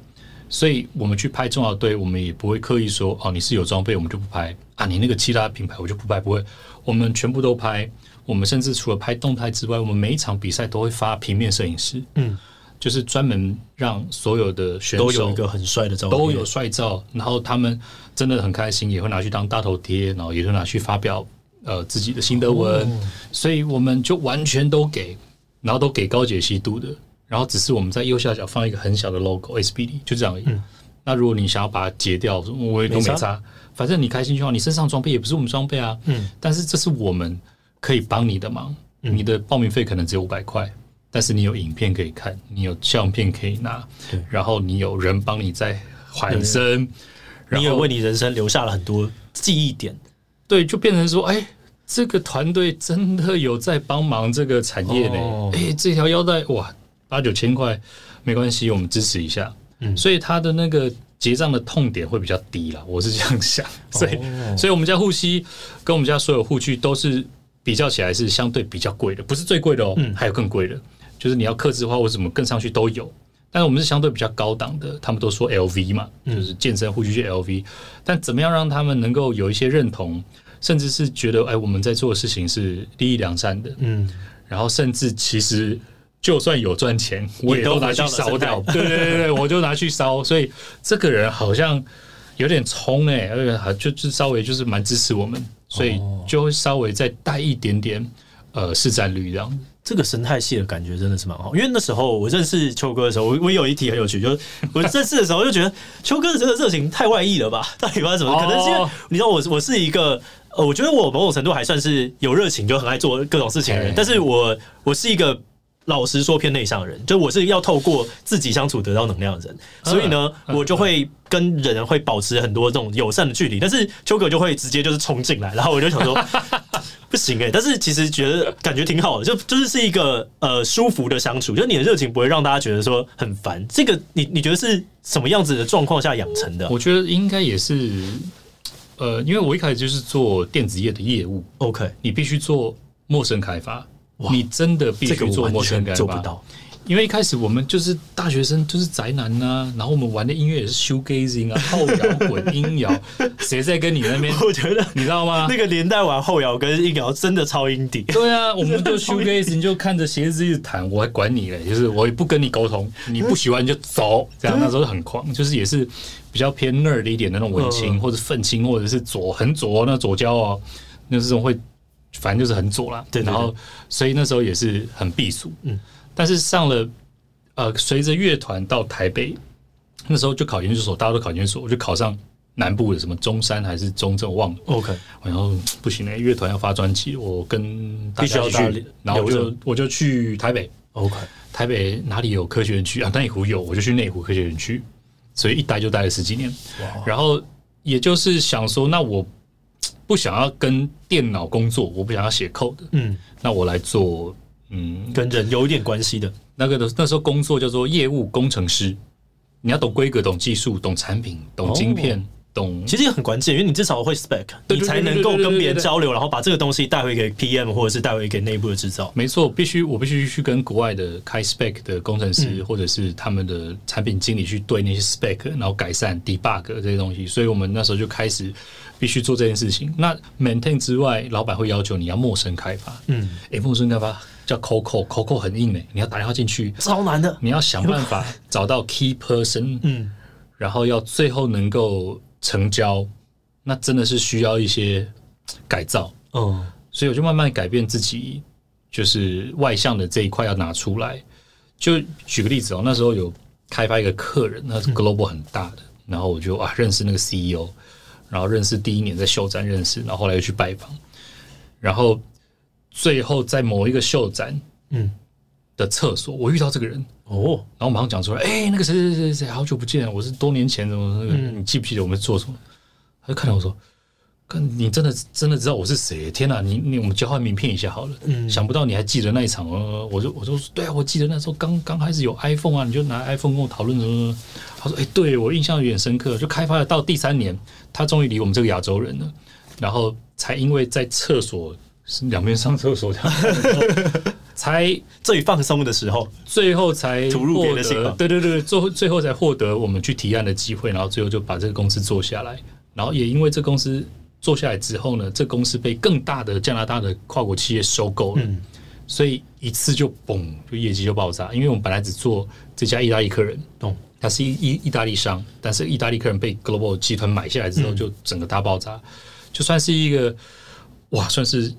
所以我们去拍中华队，我们也不会刻意说哦，你是有装备，我们就不拍啊。你那个其他品牌，我就不拍，不会。我们全部都拍。我们甚至除了拍动态之外，我们每一场比赛都会发平面摄影师，嗯，就是专门让所有的选手都有一个很帅的照片，都有帅照。然后他们真的很开心，也会拿去当大头贴，然后也会拿去发表呃自己的心得文。哦、所以我们就完全都给，然后都给高解析度的。然后只是我们在右下角放一个很小的 logo SBD，就这样而已。嗯、那如果你想要把它截掉，我也都没差。反正你开心就好。你身上装备也不是我们装备啊。嗯。但是这是我们可以帮你的忙。嗯、你的报名费可能只有五百块，但是你有影片可以看，你有相片可以拿，对然后你有人帮你在缓身，你也为你人生留下了很多记忆点。对，就变成说，哎，这个团队真的有在帮忙这个产业呢。哦、哎，这条腰带哇！八九千块没关系，我们支持一下。嗯，所以他的那个结账的痛点会比较低啦，我是这样想。所以，哦、所以我们家护膝跟我们家所有护具都是比较起来是相对比较贵的，不是最贵的哦，嗯、还有更贵的，就是你要克制的话，我怎么更上去都有。但是我们是相对比较高档的，他们都说 LV 嘛，就是健身护具是 LV。嗯、但怎么样让他们能够有一些认同，甚至是觉得哎，我们在做的事情是利益良善的。嗯，然后甚至其实。就算有赚钱，我也都拿去烧掉。对对对对，我就拿去烧。所以这个人好像有点冲哎，而且就是稍微就是蛮支持我们，所以就会稍微再带一点点呃市占率这样。这个生态系的感觉真的是蛮好。因为那时候我认识秋哥的时候，我我有一题很有趣，就是我认识的时候就觉得秋哥的这个热情太外溢了吧？到底发生什么？可能是因为你知道我我是一个呃，我觉得我某种程度还算是有热情，就很爱做各种事情的人。但是我我是一个。老实说，偏内向的人，就我是要透过自己相处得到能量的人，所以呢，我就会跟人会保持很多这种友善的距离。但是秋哥就会直接就是冲进来，然后我就想说 不行哎、欸，但是其实觉得感觉挺好的，就就是是一个呃舒服的相处，就你的热情不会让大家觉得说很烦。这个你你觉得是什么样子的状况下养成的？我觉得应该也是呃，因为我一开始就是做电子业的业务，OK，你必须做陌生开发。哇你真的必须做陌生？做不到，因为一开始我们就是大学生，就是宅男呐、啊。然后我们玩的音乐也是 shoegazing 啊，后摇滚、音摇。谁在跟你那边？我觉得你知道吗？那个年代玩后摇跟音摇真的超 indie。对啊，我们就 shoegazing 就看着鞋子一直弹，我还管你嘞？就是我也不跟你沟通，你不喜欢你就走。这样那时候很狂，就是也是比较偏 nerd 的一点的那种文青，或者愤青，或者是左很左那左交哦，那这种会。反正就是很左啦，对，然后所以那时候也是很避俗，嗯，但是上了呃，随着乐团到台北，那时候就考研究所，大家都考研究所，我就考上南部的什么中山还是中正，我忘了，OK，然后不行嘞，乐团要发专辑，我跟大家一起去，然后我就我就去台北，OK，台北哪里有科学园区？啊？内湖有，我就去内湖科学园区，所以一待就待了十几年。然后也就是想说，那我。不想要跟电脑工作，我不想要写 code，嗯，那我来做，嗯，跟人有一点关系的那个的那时候工作叫做业务工程师，你要懂规格、懂技术、懂产品、懂晶片。哦其实也很关键，因为你至少会 spec，你才能够跟别人交流，然后把这个东西带回给 PM 或者是带回给内部的制造。没错，必须我必须去跟国外的开 spec 的工程师，或者是他们的产品经理去对那些 spec，然后改善 debug 这些东西。所以我们那时候就开始必须做这件事情。那 maintain 之外，老板会要求你要陌生开发。嗯，诶，陌生开发叫 call 很硬诶，你要打电话进去，超难的。你要想办法找到 key person，嗯，然后要最后能够。成交，那真的是需要一些改造，嗯，所以我就慢慢改变自己，就是外向的这一块要拿出来。就举个例子哦，那时候有开发一个客人，那是 global 很大的，然后我就啊认识那个 CEO，然后认识第一年在秀展认识，然后后来又去拜访，然后最后在某一个秀展，嗯。的厕所，我遇到这个人哦，然后马上讲出来，哎、欸，那个谁谁谁谁，好久不见，我是多年前怎么那个，你记不记得我们做什么？他就看到我说，看你真的真的知道我是谁？天哪，你你我们交换名片一下好了。嗯，想不到你还记得那一场哦，我就我就说，对啊，我记得那时候刚刚开始有 iPhone 啊，你就拿 iPhone 跟我讨论什么？他说，哎、欸，对我印象有点深刻，就开发了到第三年，他终于离我们这个亚洲人了，然后才因为在厕所两边上厕所。才最放松的时候，最后才吐入别的心。对对对，最后最后才获得我们去提案的机会，然后最后就把这个公司做下来。然后也因为这公司做下来之后呢，这公司被更大的加拿大的跨国企业收购了，嗯、所以一次就嘣，就业绩就爆炸。因为我们本来只做这家意大利客人，懂？他是意意意大利商，但是意大利客人被 Global 集团买下来之后，就整个大爆炸。嗯、就算是一个哇，算是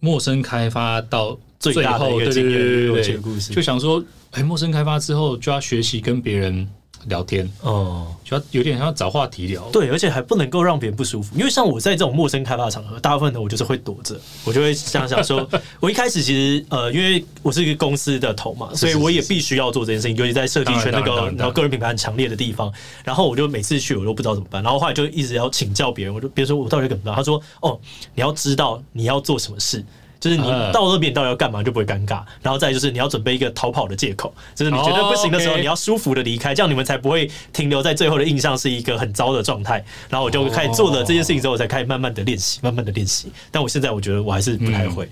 陌生开发到。最大的一个经验故事，就想说，哎，陌生开发之后就要学习跟别人聊天，哦，就要有点像要找话题聊，对，而且还不能够让别人不舒服，因为像我在这种陌生开发场合，大部分的我就是会躲着，我就会想想说，我一开始其实呃，因为我是一个公司的头嘛，所以我也必须要做这件事情，尤其在设计圈那个然后个人品牌很强烈的地方，然后我就每次去我都不知道怎么办，然后后来就一直要请教别人，我就比如说我到底怎么办，他说，哦，你要知道你要做什么事。就是你到那边到底要干嘛，就不会尴尬。然后再就是你要准备一个逃跑的借口，就是你觉得不行的时候，你要舒服的离开，这样你们才不会停留在最后的印象是一个很糟的状态。然后我就开始做了这件事情之后，我才开始慢慢的练习，慢慢的练习。但我现在我觉得我还是不太会。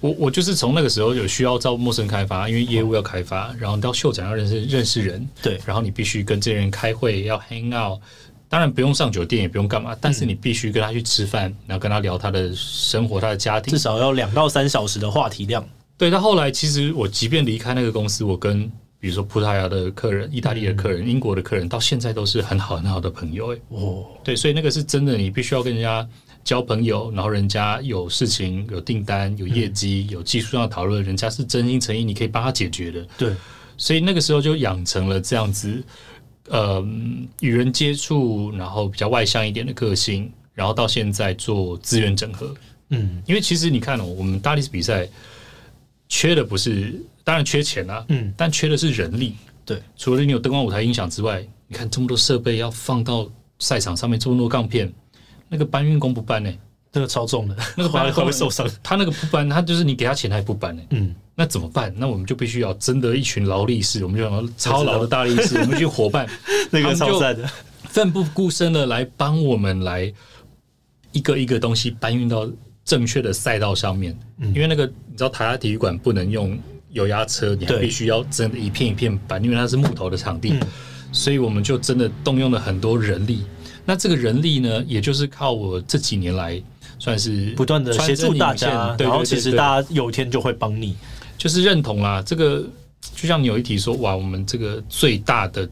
我我就是从那个时候有需要招陌生开发，因为业务要开发，然后到秀展要认识认识人，对，然后你必须跟这些人开会，要 hang out。当然不用上酒店，也不用干嘛，但是你必须跟他去吃饭，然后跟他聊他的生活、他的家庭，至少要两到三小时的话题量。对，到后来，其实我即便离开那个公司，我跟比如说葡萄牙的客人、意大利的客人、英国的客人，到现在都是很好很好的朋友。哎，哦，对，所以那个是真的，你必须要跟人家交朋友，然后人家有事情、有订单、有业绩、有技术上讨论，人家是真心诚意，你可以帮他解决的。对，所以那个时候就养成了这样子。呃，与人接触，然后比较外向一点的个性，然后到现在做资源整合。嗯，因为其实你看哦，我们大力士比赛缺的不是，当然缺钱啊，嗯，但缺的是人力。对，除了你有灯光、舞台、音响之外，你看这么多设备要放到赛场上面，这么多杠片，那个搬运工不搬呢？那个超重的，那个搬 会不会受伤？他那个不搬，他就是你给他钱，他也不搬呢。嗯。那怎么办？那我们就必须要征得一群劳力士，我们就要超劳的大力士，我们去伙伴，那个超赞的，奋不顾身的来帮我们来一个一个东西搬运到正确的赛道上面。嗯、因为那个你知道台大体育馆不能用油压车，你还必须要真的一片一片搬，因为它是木头的场地，嗯、所以我们就真的动用了很多人力。那这个人力呢，也就是靠我这几年来算是不断的协助大家，然后其实大家有一天就会帮你。就是认同啦，这个就像你有一题说，哇，我们这个最大的、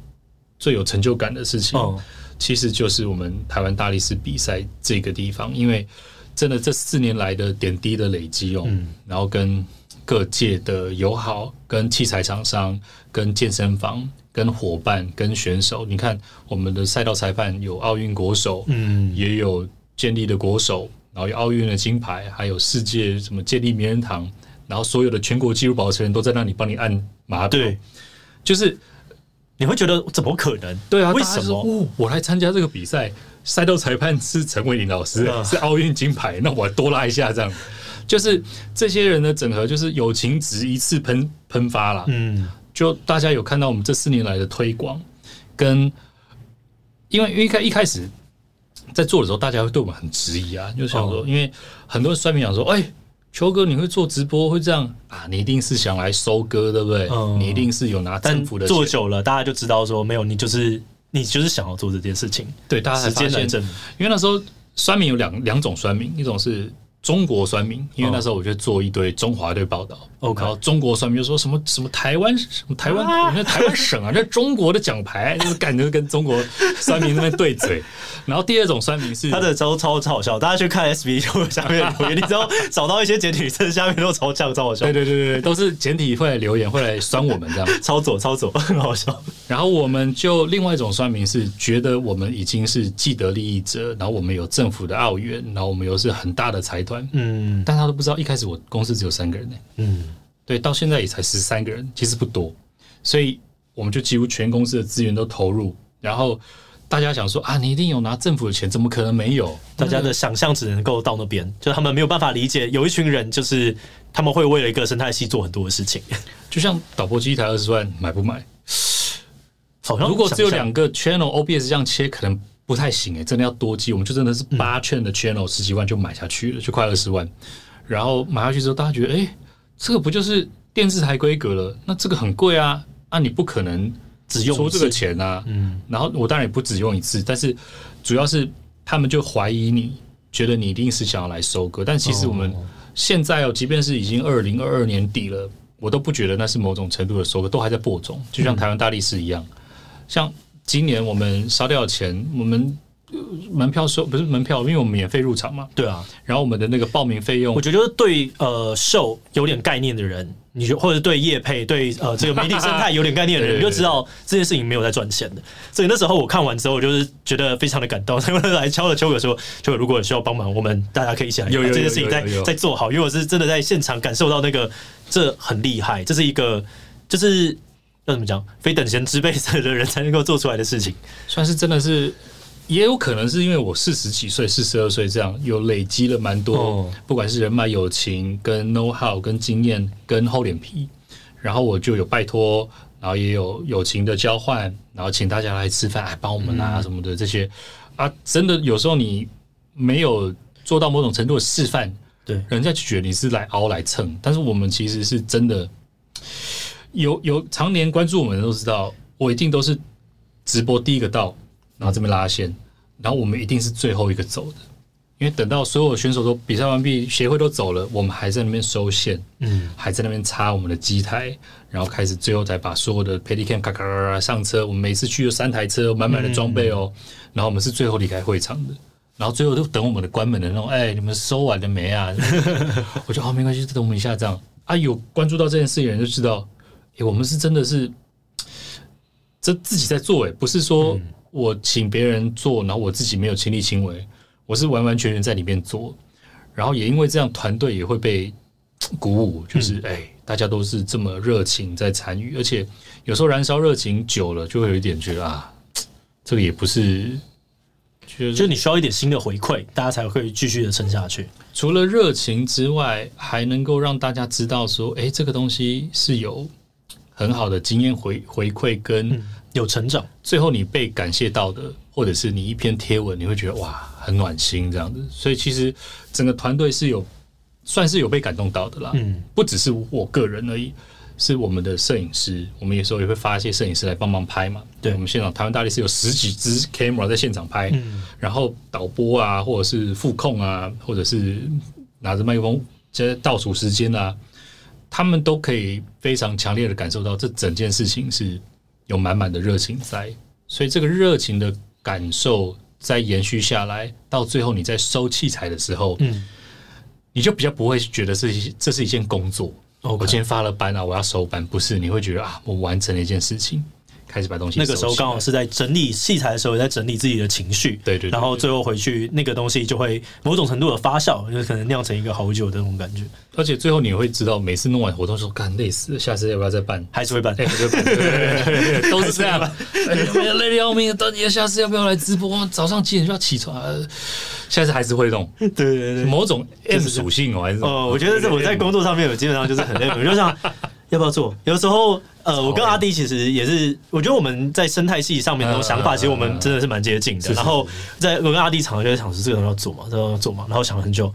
最有成就感的事情，哦、其实就是我们台湾大力士比赛这个地方，因为真的这四年来的点滴的累积哦，嗯、然后跟各界的友好、跟器材厂商、跟健身房、跟伙伴、跟选手，你看我们的赛道裁判有奥运国手，嗯，也有健力的国手，然后有奥运的金牌，还有世界什么健力名人堂。然后所有的全国纪录保持人都在那里帮你按码表，对，就是你会觉得怎么可能？对啊，为什么？哦，我来参加这个比赛，赛道裁判是陈伟林老师，嗯、是奥运金牌，那我多拉一下这样。就是这些人的整合，就是友情值一次喷喷发了。嗯，就大家有看到我们这四年来的推广，跟因为因为一开一开始在做的时候，大家会对我们很质疑啊，就想说，哦、因为很多人酸民讲说，哎，球哥你会做直播会这样啊？你一定是想来收割，对不对？嗯、你一定是有拿政府的。做久了，大家就知道说，没有你就是你就是想要做这件事情。对，大家时间来证明。因为那时候酸民有两两种酸民，一种是。中国酸民，因为那时候我就做一堆中华队报道然后中国酸民就说什么什么台湾什么台湾，你看台湾省啊，那中国的奖牌，就是感觉跟中国酸民那边对嘴。然后第二种酸民是他的超超超好笑，大家去看 SB 就下面留言，你知道找到一些简体字下面都超像超好笑，对对对对，都是简体会来留言会来酸我们这样，超左超左很好笑。然后我们就另外一种酸民是觉得我们已经是既得利益者，然后我们有政府的澳元，然后我们又是很大的财团。嗯，但他都不知道，一开始我公司只有三个人呢。嗯，对，到现在也才十三个人，其实不多，所以我们就几乎全公司的资源都投入。然后大家想说啊，你一定有拿政府的钱，怎么可能没有？大家的想象只能够到那边，就他们没有办法理解，有一群人就是他们会为了一个生态系做很多的事情。就像导播机一台二十万，买不买？好像如果只有两个 channel OBS 这样切，可能。不太行哎、欸，真的要多机，我们就真的是八圈的 channel 十几万就买下去了，就快二十万。然后买下去之后，大家觉得，哎、欸，这个不就是电视台规格了？那这个很贵啊，那、啊、你不可能只用出这个钱啊。嗯。然后我当然也不只用一次，但是主要是他们就怀疑你，觉得你一定是想要来收割。但其实我们现在哦，即便是已经二零二二年底了，我都不觉得那是某种程度的收割，都还在播种，就像台湾大力士一样，像。今年我们烧掉的钱，我们门票收不是门票，因为我们免费入场嘛。对啊，然后我们的那个报名费用，我觉得对呃秀有点概念的人，你就或者对业配对呃这个媒体生态有点概念的人，你就知道这件事情没有在赚钱的。所以那时候我看完之后，我就是觉得非常的感动，他们来敲了秋可说，秋可如果需要帮忙，我们大家可以一起来有这件事情在在做好，因为我是真的在现场感受到那个这很厉害，这是一个就是。要怎么讲？非等闲之辈的人才能够做出来的事情，算是真的是，也有可能是因为我四十几岁、四十二岁这样，有累积了蛮多，哦、不管是人脉、友情、跟 know how、跟经验、跟厚脸皮，然后我就有拜托，然后也有友情的交换，然后请大家来吃饭，来帮我们啊什么的这些、嗯、啊，真的有时候你没有做到某种程度的示范，对，人家就觉得你是来熬来蹭，但是我们其实是真的。有有常年关注我们的都知道，我一定都是直播第一个到，然后这边拉线，然后我们一定是最后一个走的，因为等到所有选手都比赛完毕，协会都走了，我们还在那边收线，嗯，还在那边插我们的机台，然后开始最后再把所有的 Paddycam 咔咔咔上车。我们每次去有三台车，满满的装备哦，然后我们是最后离开会场的，然后最后都等我们的关门的那种，哎，你们收完了没啊？我就好没关系，等我们一下这样啊。有关注到这件事情的人就知道。欸、我们是真的是这自己在做，哎，不是说我请别人做，然后我自己没有亲力亲为，我是完完全全在里面做，然后也因为这样，团队也会被鼓舞，就是哎、欸，大家都是这么热情在参与，而且有时候燃烧热情久了，就会有一点觉得啊，这个也不是，就你需要一点新的回馈，大家才会继续的撑下去。除了热情之外，还能够让大家知道说，哎、欸，这个东西是有。很好的经验回回馈跟有成长，最后你被感谢到的，或者是你一篇贴文，你会觉得哇，很暖心这样子。所以其实整个团队是有算是有被感动到的啦。嗯，不只是我个人而已，是我们的摄影师，我们有时候也会发一些摄影师来帮忙拍嘛。对，我们现场台湾大力士有十几支 camera 在现场拍，然后导播啊，或者是副控啊，或者是拿着麦克风在倒数时间啊。他们都可以非常强烈的感受到，这整件事情是有满满的热情在，所以这个热情的感受再延续下来，到最后你在收器材的时候，嗯，你就比较不会觉得是这是一件工作。我今天发了班啊，我要收班，不是，你会觉得啊，我完成了一件事情，开始把东西。那个时候刚好是在整理器材的时候，在整理自己的情绪。对，对对。然后最后回去，那个东西就会某种程度的发酵，就是可能酿成一个好酒的那种感觉。而且最后你会知道，每次弄完活动说干累死了，下次要不要再办？还是会办？对对对，都是这样。累得要命，到底下次要不要来直播？早上几点就要起床？下次还是会弄。对对对，某种 M 属性哦，还是哦，我觉得是我在工作上面，我基本上就是很累，我就想要不要做。有时候，呃，我跟阿弟其实也是，我觉得我们在生态系上面那种想法，其实我们真的是蛮接近的。然后，在我跟阿弟常常就在想，是这个人要做嘛，这个要做嘛，然后想了很久。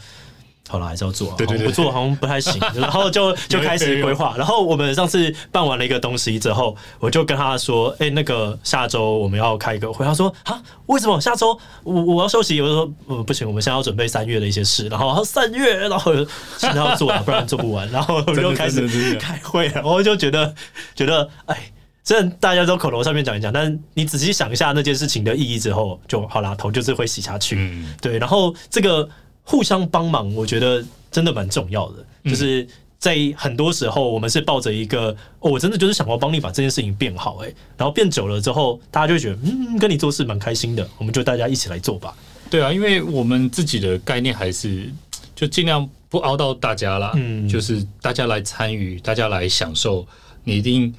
好了，还是要做。对对对，不做好像不太行。然后就就开始规划。然后我们上次办完了一个东西之后，我就跟他说：“哎，那个下周我们要开一个会。”他说：“啊，为什么下周我我要休息？”我就说：“嗯，不行，我们现在要准备三月的一些事。”然后他三月，然后现在要做，不然做不完。然后我就开始开会，然后就觉得觉得，哎，虽然大家都口头上面讲一讲，但你仔细想一下那件事情的意义之后，就好啦，头就是会洗下去。嗯，对。然后这个。互相帮忙，我觉得真的蛮重要的。就是在很多时候，我们是抱着一个，哦，我真的就是想要帮你把这件事情变好，诶，然后变久了之后，大家就会觉得，嗯，跟你做事蛮开心的，我们就大家一起来做吧。对啊，因为我们自己的概念还是就尽量不熬到大家啦，嗯，就是大家来参与，大家来享受，你一定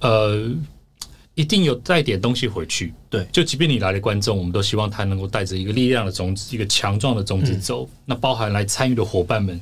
呃。一定有带点东西回去，对，就即便你来的观众，我们都希望他能够带着一个力量的种子，一个强壮的种子走。嗯、那包含来参与的伙伴们，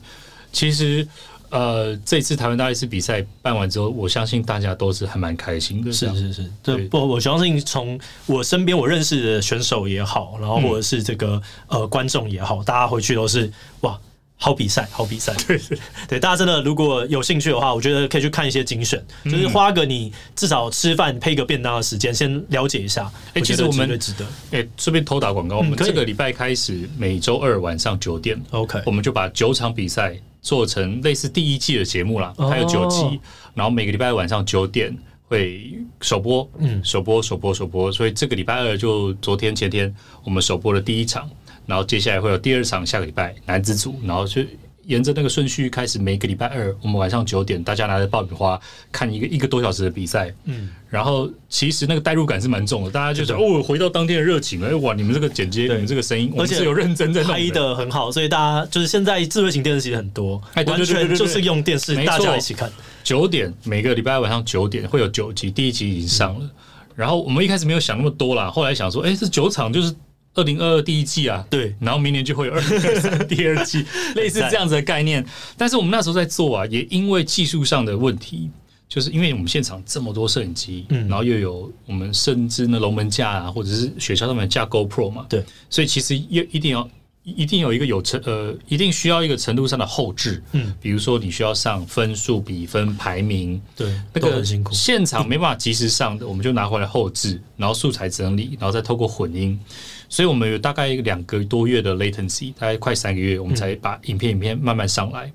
其实，呃，这次台湾大力士比赛办完之后，我相信大家都是还蛮开心的。是是是，对，不，我相信从我身边我认识的选手也好，然后或者是这个、嗯、呃观众也好，大家回去都是哇。好比赛，好比赛，对对。对，大家真的如果有兴趣的话，我觉得可以去看一些精选，就是花个你至少吃饭配个便当的时间，先了解一下。哎，其实我们值得。哎，顺便偷打广告，我们这个礼拜开始每周二晚上九点，OK，我们就把九场比赛做成类似第一季的节目啦，还有九集，然后每个礼拜晚上九点会首播，嗯，首播首播首播，所以这个礼拜二就昨天前天我们首播的第一场。然后接下来会有第二场，下个礼拜男子组，然后就沿着那个顺序开始。每个礼拜二，我们晚上九点，大家拿着爆米花看一个一个多小时的比赛。嗯，然后其实那个代入感是蛮重的，大家就是哦，回到当天的热情。哎，哇，你们这个剪接，你们这个声音，而且有认真在拍的很好，所以大家就是现在智慧型电视机很多，完全就是用电视大家一起看。九点每个礼拜晚上九点会有九集，第一集已经上了。然后我们一开始没有想那么多啦，后来想说，哎，这九场就是。二零二二第一季啊，对，然后明年就会有二零二三 第二季，类似这样子的概念。但是我们那时候在做啊，也因为技术上的问题，就是因为我们现场这么多摄影机，嗯，然后又有我们甚至那龙门架啊，或者是雪橇上面架 GoPro 嘛，对，所以其实要一定要一定有一个有程呃，一定需要一个程度上的后置，嗯，比如说你需要上分数、比分、排名，对，那个很辛苦，现场没办法及时上的，我们就拿回来后置，然后素材整理，然后再透过混音。所以，我们有大概两个多月的 latency，大概快三个月，我们才把影片影片慢慢上来。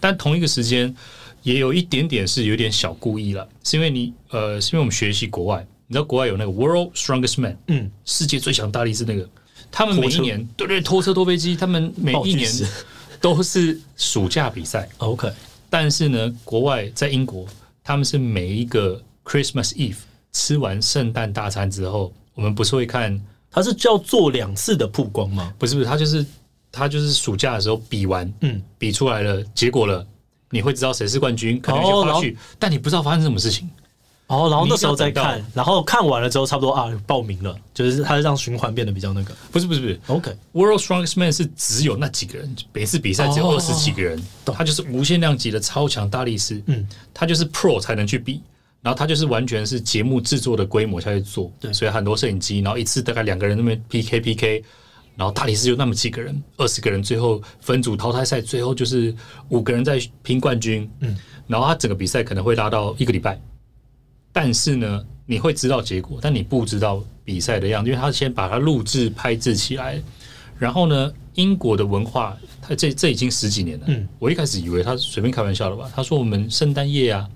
但同一个时间，也有一点点是有点小故意了，是因为你呃，是因为我们学习国外，你知道国外有那个 World Strongest Man，嗯，世界最强大力士那个，他们每一年对对拖车拖飞机，他们每一年都是暑假比赛。OK，但是呢，国外在英国，他们是每一个 Christmas Eve 吃完圣诞大餐之后，我们不是会看。他是叫做两次的曝光吗？不是不是，他就是他就是暑假的时候比完，嗯，比出来了结果了，你会知道谁是冠军，可能就花絮，但你不知道发生什么事情。哦，然后那时候再看，然后看完了之后，差不多啊，报名了，就是他让循环变得比较那个。不是不是不是，OK，World Strongest Man 是只有那几个人，每次比赛只有二十几个人，他就是无限量级的超强大力士，嗯，他就是 Pro 才能去比。然后他就是完全是节目制作的规模下去做，对，所以很多摄影机，然后一次大概两个人那边 PK PK，然后大理寺就那么几个人，二十个人，最后分组淘汰赛，最后就是五个人在拼冠军，嗯，然后他整个比赛可能会拉到一个礼拜，但是呢，你会知道结果，但你不知道比赛的样子，因为他先把它录制拍制起来，然后呢，英国的文化，他这这已经十几年了，嗯，我一开始以为他随便开玩笑的吧，他说我们圣诞夜啊。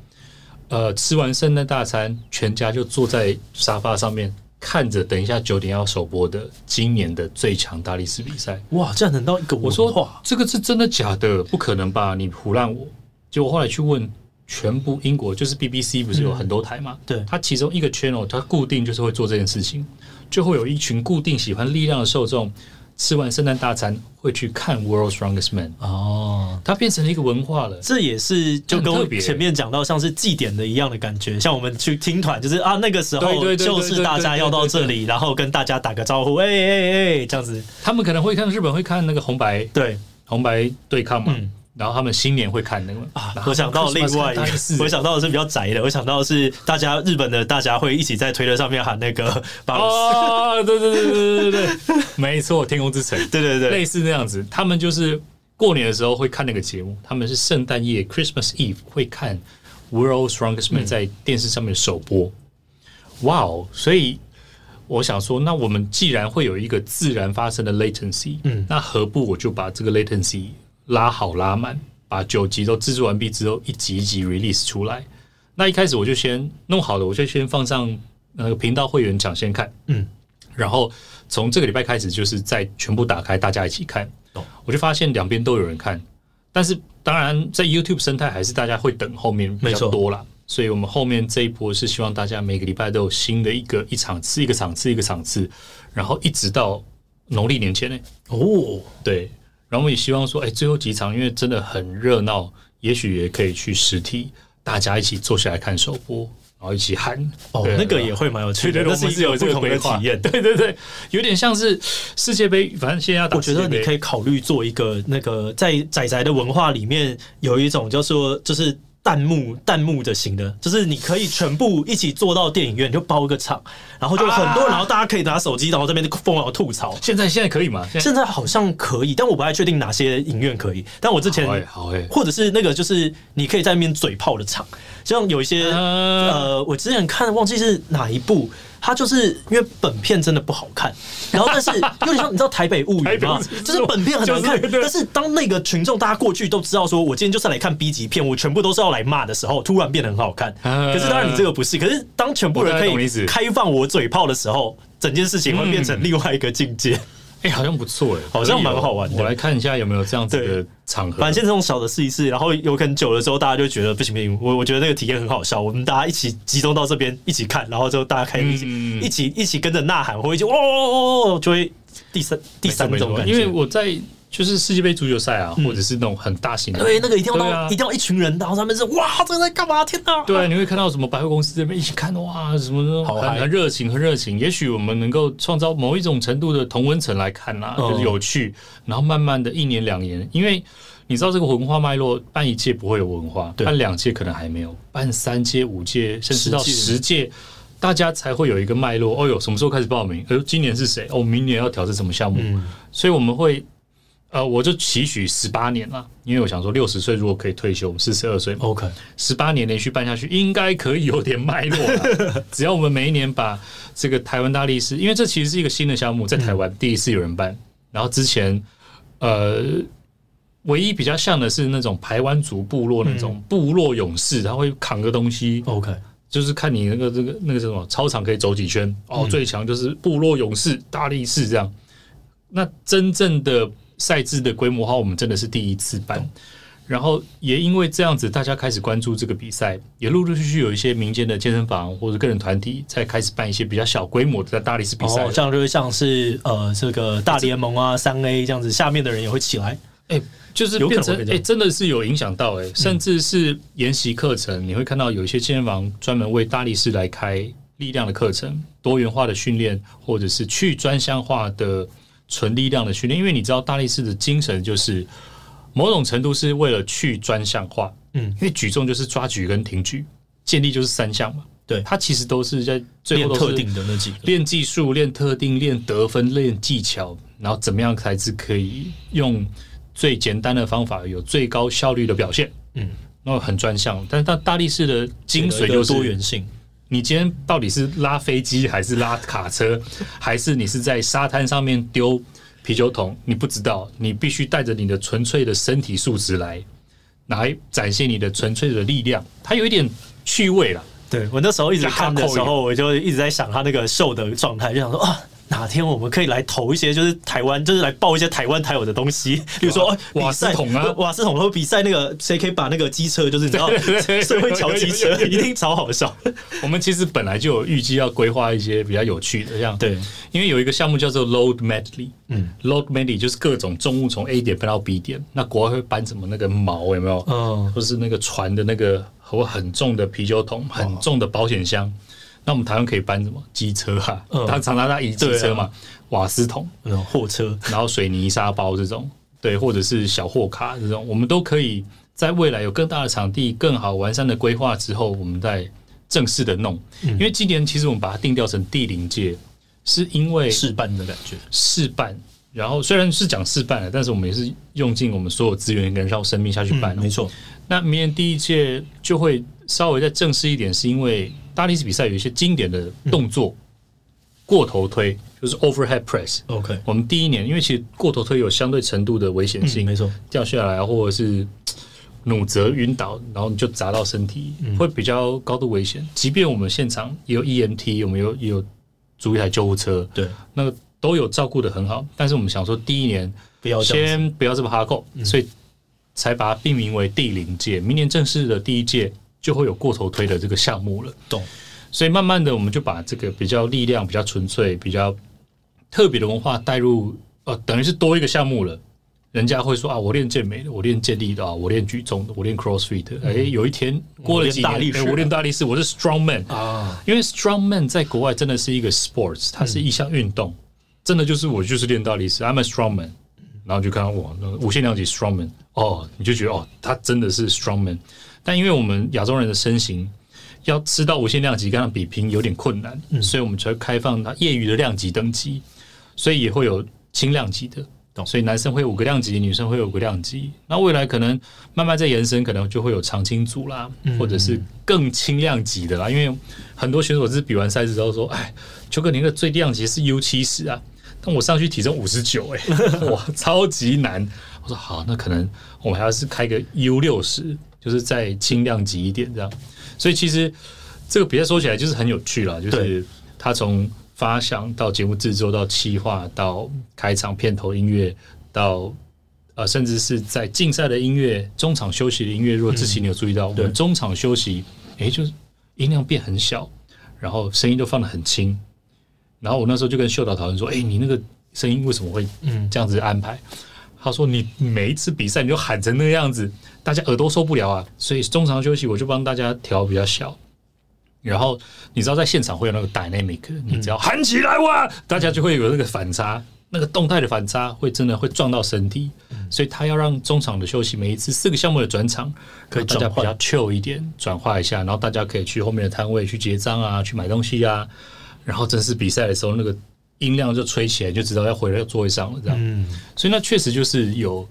呃，吃完圣诞大餐，全家就坐在沙发上面看着，等一下九点要首播的今年的最强大力士比赛。哇，这样能到一个？我说这个是真的假的？不可能吧？你胡乱我！结果后来去问，全部英国就是 BBC 不是有很多台嘛？对，它其中一个 channel 它固定就是会做这件事情，就会有一群固定喜欢力量的受众。吃完圣诞大餐会去看《World's Strongest Man》哦，它变成了一个文化了。这也是就跟前面讲到像是祭典的一样的感觉，像我们去听团，就是啊那个时候就是大家要到这里，然后跟大家打个招呼，哎哎哎，这样子。他们可能会看日本会看那个红白，对红白对抗嘛。嗯然后他们新年会看那个。啊，我想到另外一个，我想到的是比较宅的，我想到的是大家日本的大家会一起在推特上面喊那个啊，对对对对对对对，没错，天空之城，对对对，类似那样子，他们就是过年的时候会看那个节目，他们是圣诞夜 Christmas Eve 会看 World Strongest Man 在电视上面首播，哇哦，所以我想说，那我们既然会有一个自然发生的 latency，嗯，那何不我就把这个 latency 拉好拉满，把九集都制作完毕之后，一集一集 release 出来。那一开始我就先弄好了，我就先放上那个频道会员抢先看，嗯，然后从这个礼拜开始，就是再全部打开，大家一起看。哦我就发现两边都有人看，但是当然在 YouTube 生态还是大家会等后面比较多啦。所以我们后面这一波是希望大家每个礼拜都有新的一个一场次一个场次一个场次，然后一直到农历年前呢。哦，对。然后我们也希望说，哎，最后几场因为真的很热闹，也许也可以去实体，大家一起坐下来看首播，然后一起喊哦，那个也会蛮有趣的，那是有不同的体验。对对对，有点像是世界杯，反正现在要打。我觉得你可以考虑做一个那个在仔仔的文化里面有一种，就是说就是。弹幕弹幕的型的，就是你可以全部一起坐到电影院，就包个场，然后就很多，然后大家可以拿手机，然后这边疯狂吐槽。现在现在可以吗？现在好像可以，但我不太确定哪些影院可以。但我之前好诶，或者是那个就是你可以在那边嘴炮的场，像有一些呃，我之前看忘记是哪一部。他就是因为本片真的不好看，然后但是 有点像你知道台北物语吗？就是本片很难看，但是当那个群众大家过去都知道说，我今天就是来看 B 级片，我全部都是要来骂的时候，突然变得很好看。可是当然你这个不是，可是当全部人可以开放我嘴炮的时候，整件事情会变成另外一个境界。哎、欸，好像不错哎，好像蛮好玩的。我来看一下有没有这样子的场合。反正这种小的试一试，然后有可能久了之后，大家就觉得不行不行。我我觉得那个体验很好笑，我们大家一起集中到这边一起看，然后之后大家开始一起、嗯、一起一起跟着呐喊，或一起哦哦哦，就会第三第三种感觉。因为我在。就是世界杯足球赛啊，或者是那种很大型的，对，那个一定要一定要一群人，然后他们是哇，这个在干嘛？天哪！对，你会看到什么百货公司这边一起看哇，什么很很热情，很热情。也许我们能够创造某一种程度的同温层来看啊，就是有趣。然后慢慢的一年两年，因为你知道这个文化脉络，办一届不会有文化，办两届可能还没有，办三届、五届，甚至到十届，大家才会有一个脉络。哦哟，什么时候开始报名？哎呦，今年是谁？哦，明年要挑战什么项目？所以我们会。呃，我就期许十八年了，因为我想说六十岁如果可以退休，四十二岁，OK，十八年连续办下去，应该可以有点脉络。只要我们每一年把这个台湾大力士，因为这其实是一个新的项目，在台湾第一次有人办。嗯、然后之前，呃，唯一比较像的是那种排湾族部落那种部落勇士，他会扛个东西，OK，就是看你那个这个那个什么操场可以走几圈哦，嗯、最强就是部落勇士大力士这样。那真正的。赛制的规模化，我们真的是第一次办，然后也因为这样子，大家开始关注这个比赛，也陆陆续续有一些民间的健身房或者个人团体在开始办一些比较小规模的在大力士比赛，这样就会像是呃这个大联盟啊三 A 这样子，下面的人也会起来，哎，就是变成哎，真的是有影响到哎，甚至是研习课程，你会看到有一些健身房专门为大力士来开力量的课程，多元化的训练，或者是去专项化的。纯力量的训练，因为你知道大力士的精神就是某种程度是为了去专项化，嗯，因为举重就是抓举跟挺举，健力就是三项嘛，对，它其实都是在最后练特定的那几个，练技术、练特定、练得分、练技巧，然后怎么样才是可以用最简单的方法有最高效率的表现，嗯，那很专项，但是大大力士的精髓就是多元性。你今天到底是拉飞机还是拉卡车，还是你是在沙滩上面丢啤酒桶？你不知道，你必须带着你的纯粹的身体素质来，来展现你的纯粹的力量。它有一点趣味了。对，我那时候一直看的时候，我就一直在想他那个瘦的状态，就想说啊，哪天我们可以来投一些，就是台湾，就是来报一些台湾台有的东西，比如说瓦斯桶啊，瓦斯桶，然后比赛那个谁可以把那个机车，就是你知道，社 会桥机车一定超好笑。我们其实本来就有预计要规划一些比较有趣的，这样。对，因为有一个项目叫做 Load Medley，嗯，Load Medley 就是各种重物从 A 点搬到 B 点，那国外会搬什么那个锚有没有？嗯，或是那个船的那个和很重的啤酒桶，很重的保险箱。那我们台湾可以搬什么机车啊？他常常在移机车嘛，瓦斯桶、货车，然后水泥沙包这种，对，或者是小货卡这种，我们都可以在未来有更大的场地、更好完善的规划之后，我们再正式的弄。因为今年其实我们把它定调成第零届，是因为试办的感觉，试办。然后虽然是讲试办了，但是我们也是用尽我们所有资源跟绕生命下去办。没错。那明年第一届就会稍微再正式一点，是因为。大力士比赛有一些经典的动作，嗯、过头推就是 overhead press。OK，我们第一年因为其实过头推有相对程度的危险性，嗯、没错，掉下来或者是弩折晕倒，然后你就砸到身体，嗯、会比较高度危险。即便我们现场也有 EMT，我们有也有租一台救护车，对，那个都有照顾的很好。但是我们想说，第一年不要先不要这么哈扣，嗯、所以才把它命名为第零届。明年正式的第一届。就会有过头推的这个项目了，懂？所以慢慢的，我们就把这个比较力量、比较纯粹、比较特别的文化带入，呃，等于是多一个项目了。人家会说啊，我练健美的，我练健力的，我练举重的，我练 CrossFit。哎、嗯，有一天过了几年，我练大力士，我练大力士，我是 Strongman 啊。因为 Strongman 在国外真的是一个 sports，它是一项运动，嗯、真的就是我就是练大力士，I'm a Strongman。然后就看到我，那无限量级 Strongman，哦，你就觉得哦，他真的是 Strongman。但因为我们亚洲人的身形要吃到无限量级跟他比拼有点困难，嗯、所以我们才会开放他业余的量级等级，所以也会有轻量级的，所以男生会有五个量级，女生会有五个量级。那未来可能慢慢在延伸，可能就会有长青组啦，嗯、或者是更轻量级的啦。因为很多选手是比完赛之后说：“哎，邱哥，您的最低量级是 U 七十啊，但我上去体重五十九，哎，哇，超级难。”我说：“好，那可能我们还要是开个 U 六十。”就是再轻量级一点这样，所以其实这个比赛说起来就是很有趣了。就是他从发想到节目制作到企划到开场片头音乐到呃，甚至是在竞赛的音乐中场休息的音乐。如果之前你有注意到，我们中场休息，哎，就是音量变很小，然后声音都放得很轻。然后我那时候就跟秀导讨论说：“哎，你那个声音为什么会嗯这样子安排？”他说：“你每一次比赛你就喊成那个样子。”大家耳朵受不了啊，所以中场休息我就帮大家调比较小。然后你知道在现场会有那个 dynamic，你只要喊起来哇，大家就会有那个反差，那个动态的反差会真的会撞到身体。所以他要让中场的休息每一次四个项目的转场，可以大家比较 chill 一点，转化一下，然后大家可以去后面的摊位去结账啊，去买东西啊。然后正式比赛的时候，那个音量就吹起来，就知道要回到座位上了。这样，嗯，所以那确实就是有。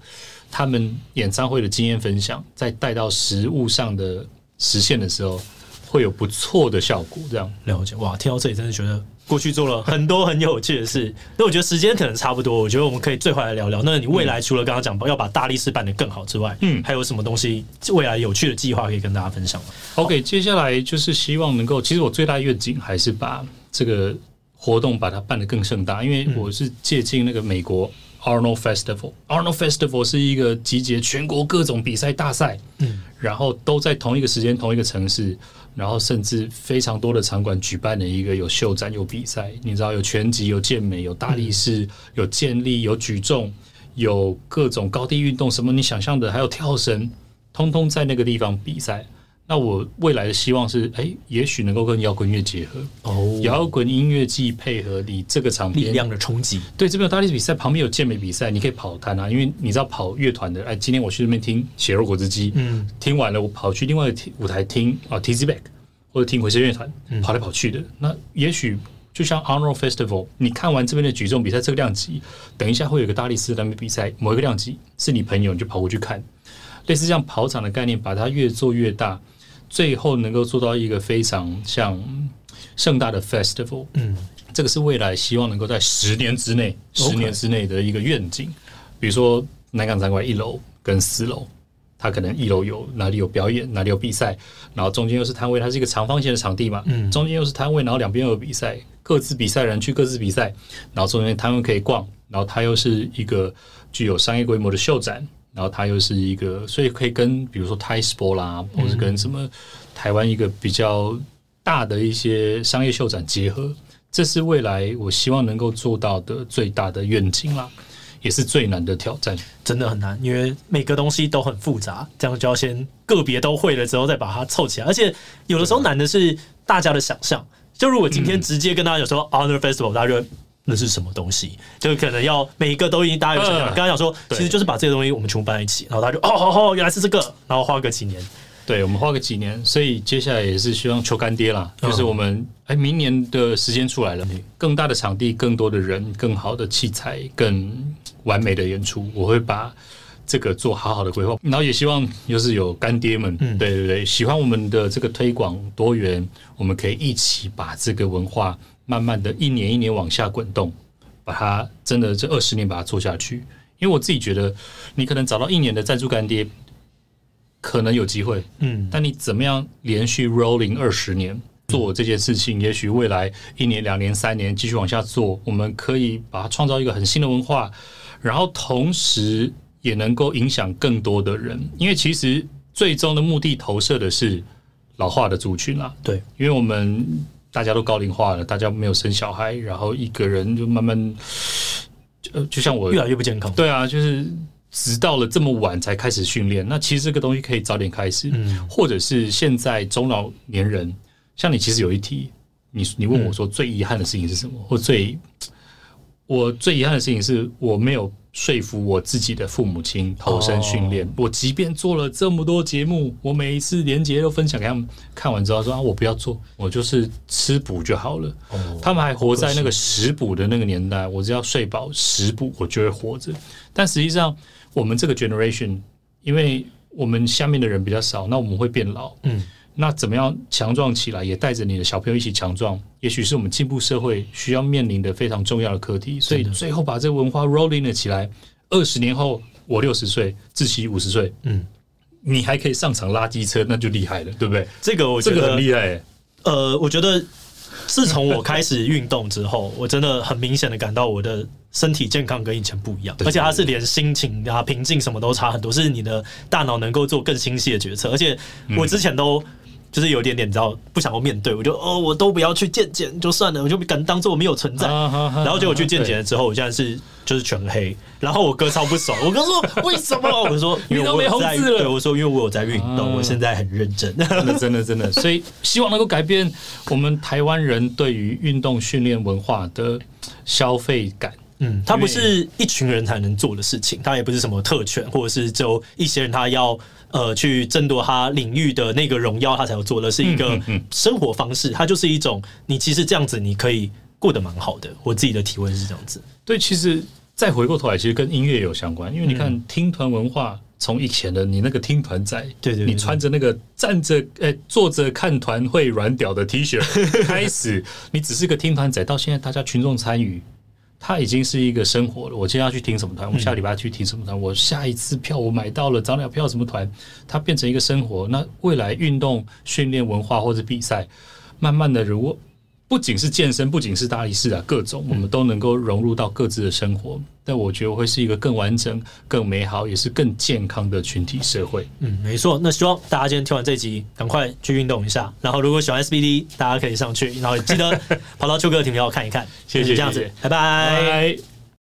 他们演唱会的经验分享，在带到实物上的实现的时候，会有不错的效果。这样了解哇，听到这里真的觉得过去做了很多很有趣的事。那我觉得时间可能差不多，我觉得我们可以最后来聊聊。那你未来除了刚刚讲要把大力士办得更好之外，嗯，还有什么东西未来有趣的计划可以跟大家分享吗？OK，接下来就是希望能够，其实我最大愿景还是把这个活动把它办得更盛大，因为我是借鉴那个美国。Arnold Festival，Arnold Festival 是一个集结全国各种比赛大赛，嗯，然后都在同一个时间、同一个城市，然后甚至非常多的场馆举办的一个有秀展、有比赛。你知道有拳击、有健美、有大力士、嗯、有健力、有举重、有各种高低运动，什么你想象的，还有跳绳，通通在那个地方比赛。那我未来的希望是，哎、欸，也许能够跟摇滚乐结合哦，摇滚音乐季配合你这个场力量的冲击。对，这边有大力士比赛，旁边有健美比赛，你可以跑摊啊。因为你知道跑乐团的，哎，今天我去那边听血肉果汁机，嗯，听完了我跑去另外一个舞台听啊，Tizzy Back 或者听回声乐团，跑来跑去的。嗯、那也许就像 Arnold Festival，你看完这边的举重比赛这个量级，等一下会有个大力士在那边比赛，某一个量级是你朋友，你就跑过去看，类似这样跑场的概念，把它越做越大。最后能够做到一个非常像盛大的 festival，嗯，这个是未来希望能够在十年之内，十年之内的一个愿景。比如说南港展馆一楼跟四楼，它可能一楼有哪里有表演，哪里有比赛，然后中间又是摊位，它是一个长方形的场地嘛，嗯，中间又是摊位，然后两边又有比赛，各自比赛人去各自比赛，然后中间摊位可以逛，然后它又是一个具有商业规模的秀展，然后它又是一个，所以可以跟比如说 Thai Sport 啦，或是跟什么台湾一个比较大的一些商业秀展结合，这是未来我希望能够做到的最大的愿景啦。也是最难的挑战，真的很难，因为每个东西都很复杂，这样就要先个别都会了之后再把它凑起来。而且有的时候难的是大家的想象。就如果今天直接跟大家有说 Honor Festival，大家就那是什么东西？就可能要每一个都已经大家有想象。刚刚讲说，其实就是把这些东西我们全部搬在一起，然后他就哦哦哦，原来是这个，然后花个几年。对，我们花个几年，所以接下来也是希望求干爹啦，就是我们哎，明年的时间出来了，更大的场地，更多的人，更好的器材，更完美的演出，我会把这个做好好的规划，然后也希望就是有干爹们，对对对，喜欢我们的这个推广多元，我们可以一起把这个文化慢慢的一年一年往下滚动，把它真的这二十年把它做下去，因为我自己觉得，你可能找到一年的赞助干爹。可能有机会，嗯，但你怎么样连续 rolling 二十年做这件事情？也许未来一年、两年、三年继续往下做，我们可以把它创造一个很新的文化，然后同时也能够影响更多的人。因为其实最终的目的投射的是老化的族群啦，对，因为我们大家都高龄化了，大家没有生小孩，然后一个人就慢慢，呃，就像我越来越不健康，对啊，就是。直到了这么晚才开始训练，那其实这个东西可以早点开始，嗯，或者是现在中老年人，像你，其实有一题，你你问我说最遗憾的事情是什么？嗯、或最我最遗憾的事情是我没有说服我自己的父母亲投身训练。哦、我即便做了这么多节目，我每一次连结都分享给他们，看完之后说啊，我不要做，我就是吃补就好了。哦、他们还活在那个食补的那个年代，我只要睡饱食补，我就会活着。但实际上。我们这个 generation，因为我们下面的人比较少，那我们会变老。嗯，那怎么样强壮起来，也带着你的小朋友一起强壮，也许是我们进步社会需要面临的非常重要的课题。所以最后把这个文化 rolling 了起来。二十年后，我六十岁，志祺五十岁，嗯，你还可以上场拉机车，那就厉害了，对不对？这个我觉得这个很厉害、欸。呃，我觉得。自从我开始运动之后，我真的很明显的感到我的身体健康跟以前不一样，而且它是连心情啊、平静什么都差很多，是你的大脑能够做更清晰的决策。而且我之前都就是有点点，你知道，不想要面对，我就哦，我都不要去见见就算了，我就敢当做我没有存在。然后结果去见见了之后，我现在是就是全黑。然后我哥超不爽，我哥说 为什么？我说因为我有在，对我说因为我有在运动，我现在很认真，真的真的真的，所以希望能够改变我们台湾人对于运动训练文化的消费感。嗯，它不是一群人才能做的事情，它也不是什么特权，或者是只有一些人他要。呃，去争夺他领域的那个荣耀，他才要做的是一个生活方式。它就是一种，你其实这样子你可以过得蛮好的。我自己的体会是这样子。对，其实再回过头来，其实跟音乐有相关。因为你看，听团文化从以前的你那个听团仔，对对，你穿着那个站着呃坐着看团会软屌的 T 恤 开始，你只是个听团仔，到现在大家群众参与。它已经是一个生活了。我今天要去听什么团？我下礼拜去听什么团？我下一次票我买到了，早鸟票什么团？它变成一个生活。那未来运动训练文化或者比赛，慢慢的，如果不仅是健身，不仅是大力士啊，各种我们都能够融入到各自的生活。但我觉得会是一个更完整、更美好，也是更健康的群体社会。嗯，没错。那希望大家今天听完这集，赶快去运动一下。然后，如果喜欢 SBD，大家可以上去，然后记得跑到秋哥的 体验看一看。谢谢，这样子，拜拜。